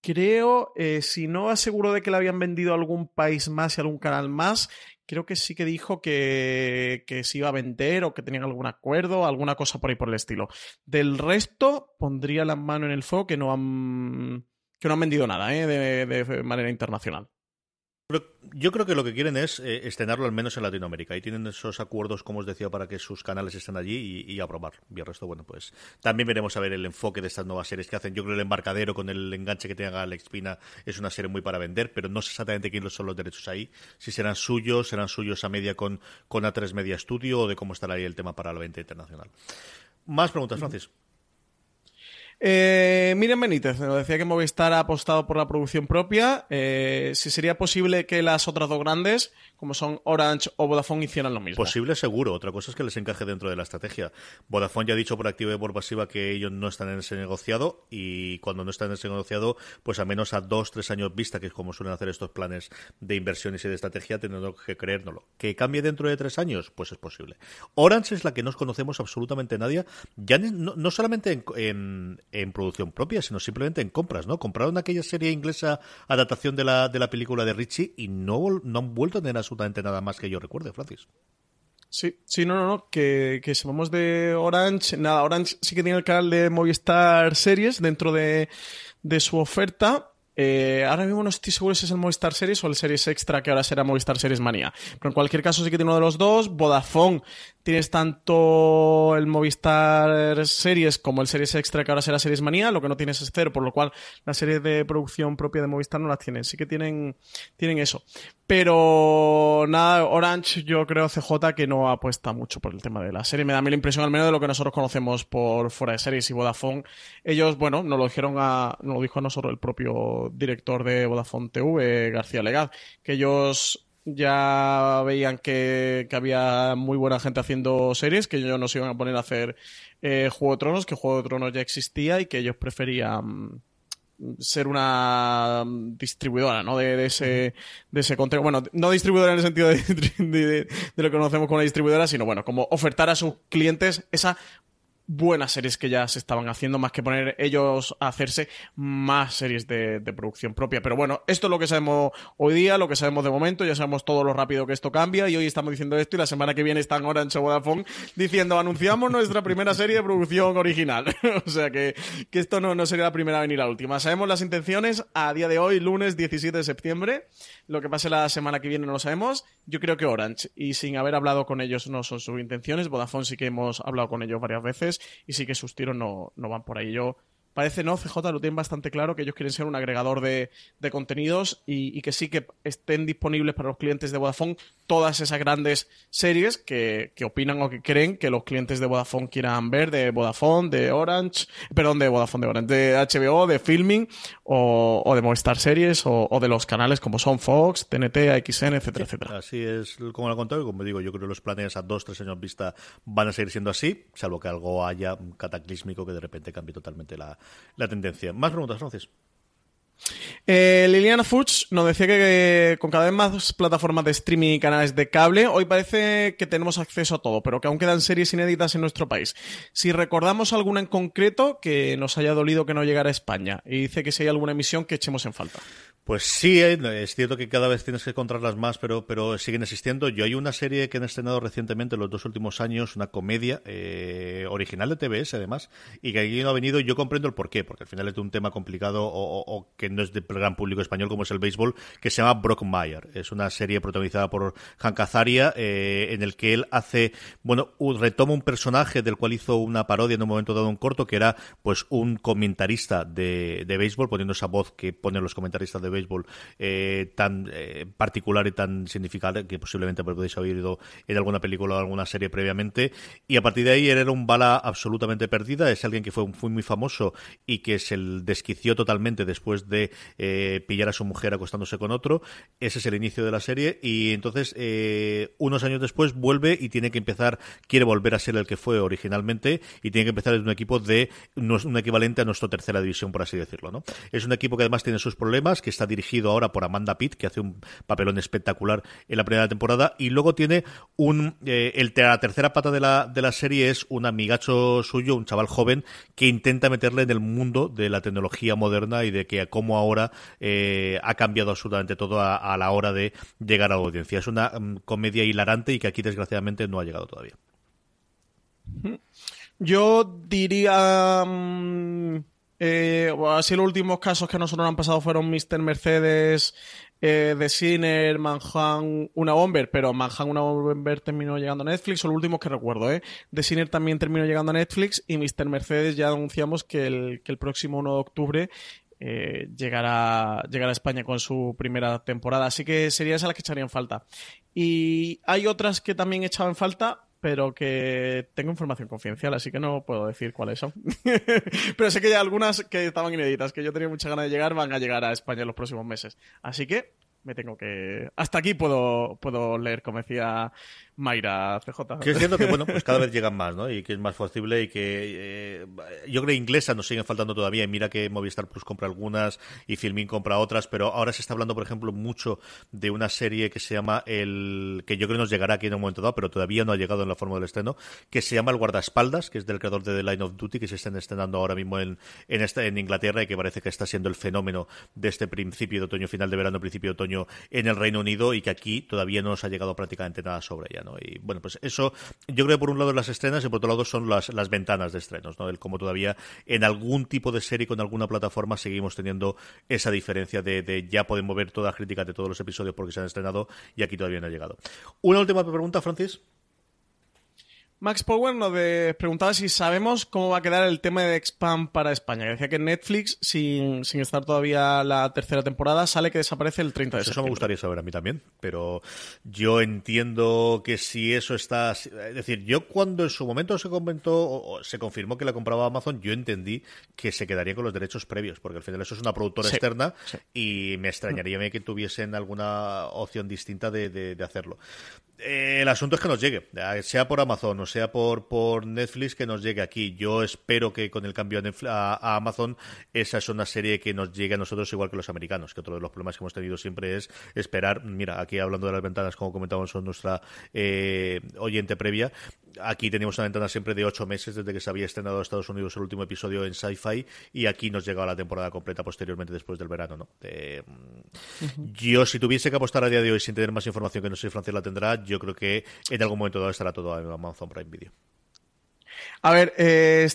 [SPEAKER 2] creo, eh, si no aseguro de que le habían vendido a algún país más y algún canal más, creo que sí que dijo que, se iba a vender o que tenían algún acuerdo, alguna cosa por ahí por el estilo. Del resto, pondría la mano en el fuego que no han, que no han vendido nada ¿eh? de manera internacional.
[SPEAKER 1] Yo creo que lo que quieren es eh, estrenarlo al menos en Latinoamérica. Y tienen esos acuerdos, como os decía, para que sus canales estén allí y, aprobar. Y el resto, bueno, pues también veremos a ver el enfoque de estas nuevas series que hacen. Yo creo que el embarcadero con el enganche que tenga Alex Pina es una serie muy para vender, pero no sé exactamente quiénes son los derechos ahí. Si serán suyos, serán suyos a media con, con A3 Media Studio o de cómo estará ahí el tema para la venta internacional. Más preguntas, Francis.
[SPEAKER 2] Eh, Miriam Benítez nos decía que Movistar ha apostado por la producción propia. Eh, si sería posible que las otras dos grandes, como son Orange o Vodafone, hicieran lo mismo.
[SPEAKER 1] Posible, seguro. Otra cosa es que les encaje dentro de la estrategia. Vodafone ya ha dicho por activa y por pasiva que ellos no están en ese negociado y cuando no están en ese negociado, pues a menos a dos, tres años vista, que es como suelen hacer estos planes de inversiones y de estrategia, teniendo que creérnoslo. ¿Que cambie dentro de tres años? Pues es posible. Orange es la que no conocemos absolutamente nadie, ya no, solamente en en producción propia, sino simplemente en compras, ¿no? Compraron aquella serie inglesa adaptación de la, de la película de Richie y no, no han vuelto a tener absolutamente nada más que yo recuerde, Francis.
[SPEAKER 2] Sí, sí, no, no, no, que, que vamos de Orange, nada, Orange sí que tiene el canal de Movistar Series dentro de, de su oferta, eh, ahora mismo no estoy seguro si es el Movistar Series o el Series Extra, que ahora será Movistar Series Manía. Pero en cualquier caso sí que tiene uno de los dos. Vodafone tienes tanto el Movistar Series como el Series Extra, que ahora será Series Manía. Lo que no tienes es cero, por lo cual la serie de producción propia de Movistar no la tienen. Sí que tienen, tienen eso. Pero nada, Orange yo creo CJ que no apuesta mucho por el tema de la serie. Me da a mí la impresión al menos de lo que nosotros conocemos por fuera de series y Vodafone. Ellos, bueno, nos lo dijeron a, nos lo dijo a nosotros el propio director de Vodafone TV, García Legaz, que ellos ya veían que, había muy buena gente haciendo series, que ellos no se iban a poner a hacer eh, Juego de Tronos, que Juego de Tronos ya existía y que ellos preferían ser una distribuidora ¿no? de, ese, de ese contenido. Bueno, no distribuidora en el sentido de, de, lo que conocemos como una distribuidora, sino bueno, como ofertar a sus clientes esa buenas series que ya se estaban haciendo, más que poner ellos a hacerse más series de, producción propia. Pero bueno, esto es lo que sabemos hoy día, lo que sabemos de momento, ya sabemos todo lo rápido que esto cambia y hoy estamos diciendo esto y la semana que viene están Orange o Vodafone diciendo anunciamos nuestra primera serie de producción original. *laughs* o sea que, que esto no, no sería la primera ni la última. Sabemos las intenciones a día de hoy, lunes 17 de septiembre. Lo que pase la semana que viene no lo sabemos. Yo creo que Orange, y sin haber hablado con ellos no son sus intenciones. Vodafone sí que hemos hablado con ellos varias veces y sí que sus tiros no, no van por ahí. Yo parece no, CJ lo tienen bastante claro que ellos quieren ser un agregador de, contenidos y, que sí que estén disponibles para los clientes de Vodafone todas esas grandes series que, opinan o que creen que los clientes de Vodafone quieran ver, de Vodafone, de Orange, perdón, de Vodafone, de Orange, de HBO, de Filming o, de Movistar Series o, de los canales como son Fox, TNT, AXN, etcétera, etcétera.
[SPEAKER 1] Así es como lo he contado, como digo, yo creo que los planes a dos, tres años vista van a seguir siendo así, salvo que algo haya cataclísmico que de repente cambie totalmente la, la tendencia. Más preguntas, Francis.
[SPEAKER 2] Eh, Liliana Fuchs nos decía que, con cada vez más plataformas de streaming y canales de cable, hoy parece que tenemos acceso a todo, pero que aún quedan series inéditas en nuestro país. Si recordamos alguna en concreto que nos haya dolido que no llegara a España, y dice que si hay alguna emisión que echemos en falta.
[SPEAKER 1] Pues sí, eh, es cierto que cada vez tienes que encontrarlas más, pero, pero siguen existiendo. Yo hay una serie que han estrenado recientemente, en los dos últimos años, una comedia eh, original de TBS, además, y que aquí no ha venido. Yo comprendo el porqué, porque al final es de un tema complicado o, que no es del gran público español como es el béisbol, que se llama Brockmire. Es una serie protagonizada por Hank Azaria, eh, en el que él hace, bueno, retoma un personaje del cual hizo una parodia en un momento dado un corto, que era pues un comentarista de, de béisbol, poniendo esa voz que ponen los comentaristas de béisbol eh, tan eh, particular y tan significante que posiblemente podéis haber oído en alguna película o alguna serie previamente. Y a partir de ahí él era un bala absolutamente perdida. Es alguien que fue, muy famoso y que se desquició totalmente después de eh, pillar a su mujer acostándose con otro. Ese es el inicio de la serie. Y entonces, unos años después, vuelve y tiene que empezar, quiere volver a ser el que fue originalmente y tiene que empezar en un equipo de un equivalente a nuestra tercera división, por así decirlo. ¿no? Es un equipo que además tiene sus problemas, que está dirigido ahora por Amanda Pitt, que hace un papelón espectacular en la primera temporada, y luego tiene un eh, el, la tercera pata de la, de la serie es un amigacho suyo, un chaval joven, que intenta meterle en el mundo de la tecnología moderna y de que cómo ahora eh, ha cambiado absolutamente todo a, la hora de llegar a la audiencia. Es una mm, comedia hilarante y que aquí desgraciadamente no ha llegado todavía.
[SPEAKER 2] Yo diría... Mm, eh, así los últimos casos que a nosotros nos han pasado fueron Mr. Mercedes, eh, The Sinner, Manhattan, una Bomber, pero Manhattan, una Bomber terminó llegando a Netflix, son los últimos que recuerdo, ¿eh? The Sinner también terminó llegando a Netflix y Mr. Mercedes ya anunciamos que el, que el próximo 1 de octubre eh, llegará, llegará a España con su primera temporada. Así que serían esas las que echarían falta. Y hay otras que también echaban falta, pero que tengo información confidencial, así que no puedo decir cuáles son. *laughs* pero sé que hay algunas que estaban inéditas, que yo tenía mucha ganas de llegar, van a llegar a España en los próximos meses. Así que me tengo que... Hasta aquí puedo, puedo leer, como decía Mayra CJ.
[SPEAKER 1] Que siento que, bueno, pues cada vez llegan más, ¿no? Y que es más posible y que... Eh, yo creo que inglesa nos siguen faltando todavía y mira que Movistar Plus compra algunas y Filmin compra otras, pero ahora se está hablando, por ejemplo, mucho de una serie que se llama el... que yo creo que nos llegará aquí en un momento dado, pero todavía no ha llegado en la forma del estreno, que se llama El Guardaespaldas, que es del creador de The Line of Duty, que se están estrenando ahora mismo en, en, esta, en Inglaterra y que parece que está siendo el fenómeno de este principio de otoño, final de verano, principio de otoño en el Reino Unido y que aquí todavía no nos ha llegado prácticamente nada sobre ella, ¿no? Y bueno, pues eso, yo creo que por un lado las estrenas y por otro lado son las, las ventanas de estrenos, ¿no? El como todavía en algún tipo de serie con alguna plataforma seguimos teniendo esa diferencia de, de ya podemos ver toda crítica de todos los episodios porque se han estrenado y aquí todavía no ha llegado. Una última pregunta, Francis.
[SPEAKER 2] Max Power nos preguntaba si sabemos cómo va a quedar el tema de Expand para España. Decía que Netflix, sin, sin, estar todavía la tercera temporada, sale que desaparece el 30 de septiembre.
[SPEAKER 1] Eso me gustaría saber a mí también, pero yo entiendo que si eso está... Es decir, yo cuando en su momento se comentó o se confirmó que la compraba Amazon, yo entendí que se quedaría con los derechos previos, porque al final eso es una productora externa y me extrañaría que tuviesen alguna opción distinta de, de hacerlo. Eh, el asunto es que nos llegue, sea por Amazon o sea por, por Netflix, que nos llegue aquí. Yo espero que con el cambio a, Amazon, esa es una serie que nos llegue a nosotros igual que los americanos, que otro de los problemas que hemos tenido siempre es esperar. Mira, aquí hablando de las ventanas, como comentábamos con nuestra eh, oyente previa, aquí teníamos una ventana siempre de ocho meses desde que se había estrenado a Estados Unidos el último episodio en Sci-Fi y aquí nos llegaba la temporada completa posteriormente después del verano, ¿no? Yo, si tuviese que apostar a día de hoy sin tener más información que no sé si Francia la tendrá, yo creo que en algún momento dado estará todo en Amazon Prime Video.
[SPEAKER 2] A ver, eh,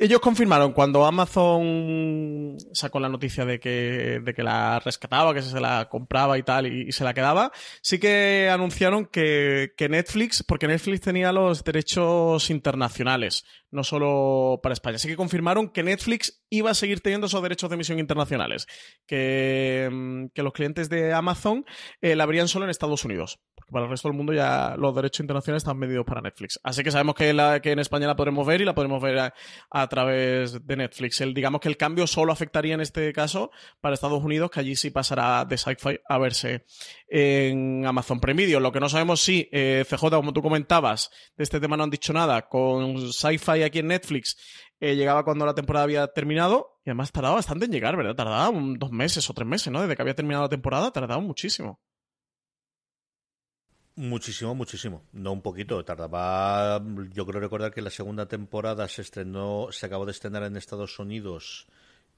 [SPEAKER 2] ellos confirmaron cuando Amazon sacó la noticia de que, de que la rescataba, que se la compraba y tal, y, se la quedaba, sí que anunciaron que, que, Netflix, porque Netflix tenía los derechos internacionales, no solo para España. Así que confirmaron que Netflix iba a seguir teniendo esos derechos de emisión internacionales, que, mm, que los clientes de Amazon eh, la habrían solo en Estados Unidos para el resto del mundo ya los derechos internacionales están medidos para Netflix. Así que sabemos que, la, que en España la podremos ver y la podremos ver a, través de Netflix. Digamos que el cambio solo afectaría en este caso para Estados Unidos, que allí sí pasará de Sci-Fi a verse en Amazon Prime. Lo que no sabemos si, eh, CJ, como tú comentabas, de este tema no han dicho nada, con Sci-Fi aquí en Netflix eh, llegaba cuando la temporada había terminado y además tardaba bastante en llegar, ¿verdad? Tardaba dos meses o tres meses, ¿no? Desde que había terminado la temporada, tardaba muchísimo.
[SPEAKER 1] Muchísimo, muchísimo. No un poquito. Tardaba. Yo creo recordar que la segunda temporada se estrenó, se acabó de estrenar en Estados Unidos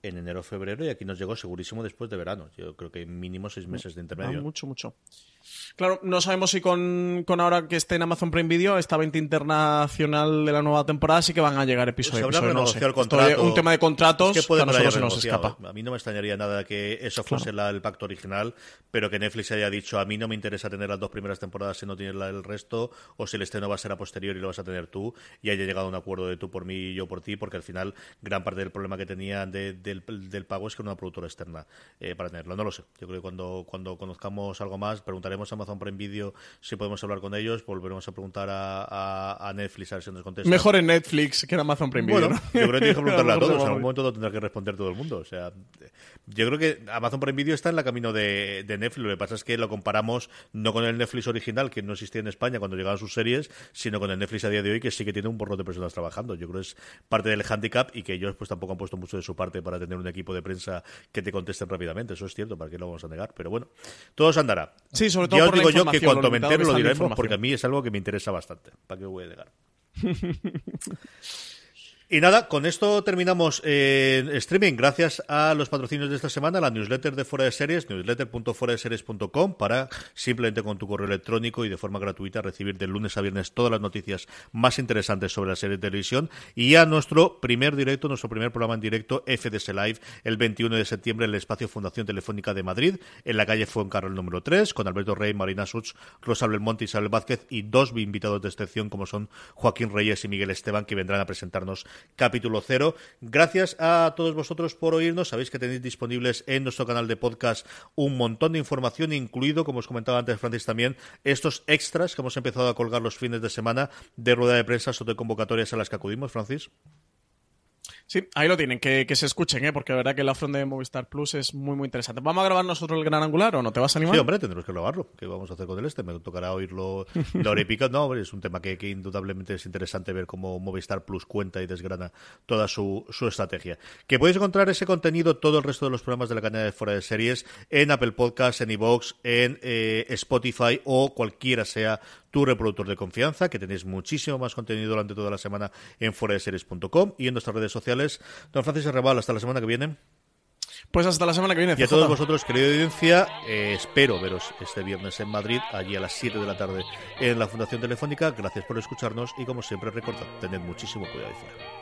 [SPEAKER 1] en enero febrero y aquí nos llegó segurísimo después de verano. Yo creo que mínimo seis meses de intermedio.
[SPEAKER 2] Ah, mucho, mucho. Claro, no sabemos si con, con, ahora que esté en Amazon Prime Video, esta 20 internacional de la nueva temporada, sí que van a llegar episodios.
[SPEAKER 1] Pues habrá
[SPEAKER 2] no
[SPEAKER 1] el contrato.
[SPEAKER 2] un tema de contratos
[SPEAKER 1] es que puede
[SPEAKER 2] a nosotros se nos escapa.
[SPEAKER 1] A mí no me extrañaría nada que eso fuese la, el pacto original, pero que Netflix haya dicho a mí no me interesa tener las dos primeras temporadas si no tienes la, el resto, o si el estreno va a ser a posteriori y lo vas a tener tú, y haya llegado a un acuerdo de tú por mí y yo por ti, porque al final gran parte del problema que tenían de, del, del, pago es que era una productora externa eh, para tenerlo. No lo sé. Yo creo que cuando, cuando conozcamos algo más, preguntaremos a Amazon Prime Video si podemos hablar con ellos, volveremos a preguntar a, Netflix a ver si nos contesta.
[SPEAKER 2] Mejor en Netflix que en Amazon Prime
[SPEAKER 1] Video. yo creo que tienes que preguntarle a *laughs* todos, en algún momento tendrá que responder todo el mundo. O sea, yo creo que Amazon Prime Video está en la camino de, Netflix, lo que pasa es que lo comparamos no con el Netflix original, que no existía en España cuando llegaban sus series, sino con el Netflix a día de hoy, que sí que tiene un porro de personas trabajando. Yo creo que es parte del handicap y que ellos pues tampoco han puesto mucho de su parte para tener un equipo de prensa que te contesten rápidamente. Eso es cierto, ¿para qué lo vamos a negar? Pero bueno, todo se andará.
[SPEAKER 2] Sí, sobre todo por
[SPEAKER 1] digo
[SPEAKER 2] yo
[SPEAKER 1] que cuando me entere lo diremos porque a mí es algo que me interesa bastante. ¿Para qué voy a negar? *laughs* Y nada, con esto terminamos eh, streaming. Gracias a los patrocinios de esta semana, la newsletter de Fuera de Series, newsletter.fueradeseries.com, para simplemente con tu correo electrónico y de forma gratuita recibir de lunes a viernes todas las noticias más interesantes sobre la serie de televisión. Y a nuestro primer directo, nuestro primer programa en directo, FDS Live, el 21 de septiembre en el espacio Fundación Telefónica de Madrid, en la calle Fuencarral número 3, con Alberto Rey, Marina Such, Rosa Belmonte y Isabel Vázquez y dos invitados de excepción como son Joaquín Reyes y Miguel Esteban, que vendrán a presentarnos capítulo cero. Gracias a todos vosotros por oírnos. Sabéis que tenéis disponibles en nuestro canal de podcast un montón de información, incluido, como os comentaba antes Francis también, estos extras que hemos empezado a colgar los fines de semana de rueda de prensa o de convocatorias a las que acudimos, Francis.
[SPEAKER 2] Sí, ahí lo tienen, que, se escuchen, ¿eh? porque la verdad que la front de Movistar Plus es muy, muy interesante. ¿Vamos a grabar nosotros el gran angular o no? ¿Te vas a animar?
[SPEAKER 1] Sí, hombre, tendremos que grabarlo. ¿Qué vamos a hacer con el este? Me tocará oírlo la hora y pica. No, hombre, es un tema que, indudablemente es interesante ver cómo Movistar Plus cuenta y desgrana toda su, su estrategia. Que podéis encontrar ese contenido, todo el resto de los programas de la cadena de Fuera de Series, en Apple Podcasts, en iVoox, en eh, Spotify o cualquiera sea tu reproductor de confianza, que tenéis muchísimo más contenido durante toda la semana en foradeseries.com y en nuestras redes sociales. Don Francis Arrebal, hasta la semana que viene.
[SPEAKER 2] Pues hasta la semana que viene.
[SPEAKER 1] Y a todos vosotros, querida audiencia, eh, espero veros este viernes en Madrid, allí a las 7 de la tarde en la Fundación Telefónica. Gracias por escucharnos y como siempre recordad, tened muchísimo cuidado ahí fuera.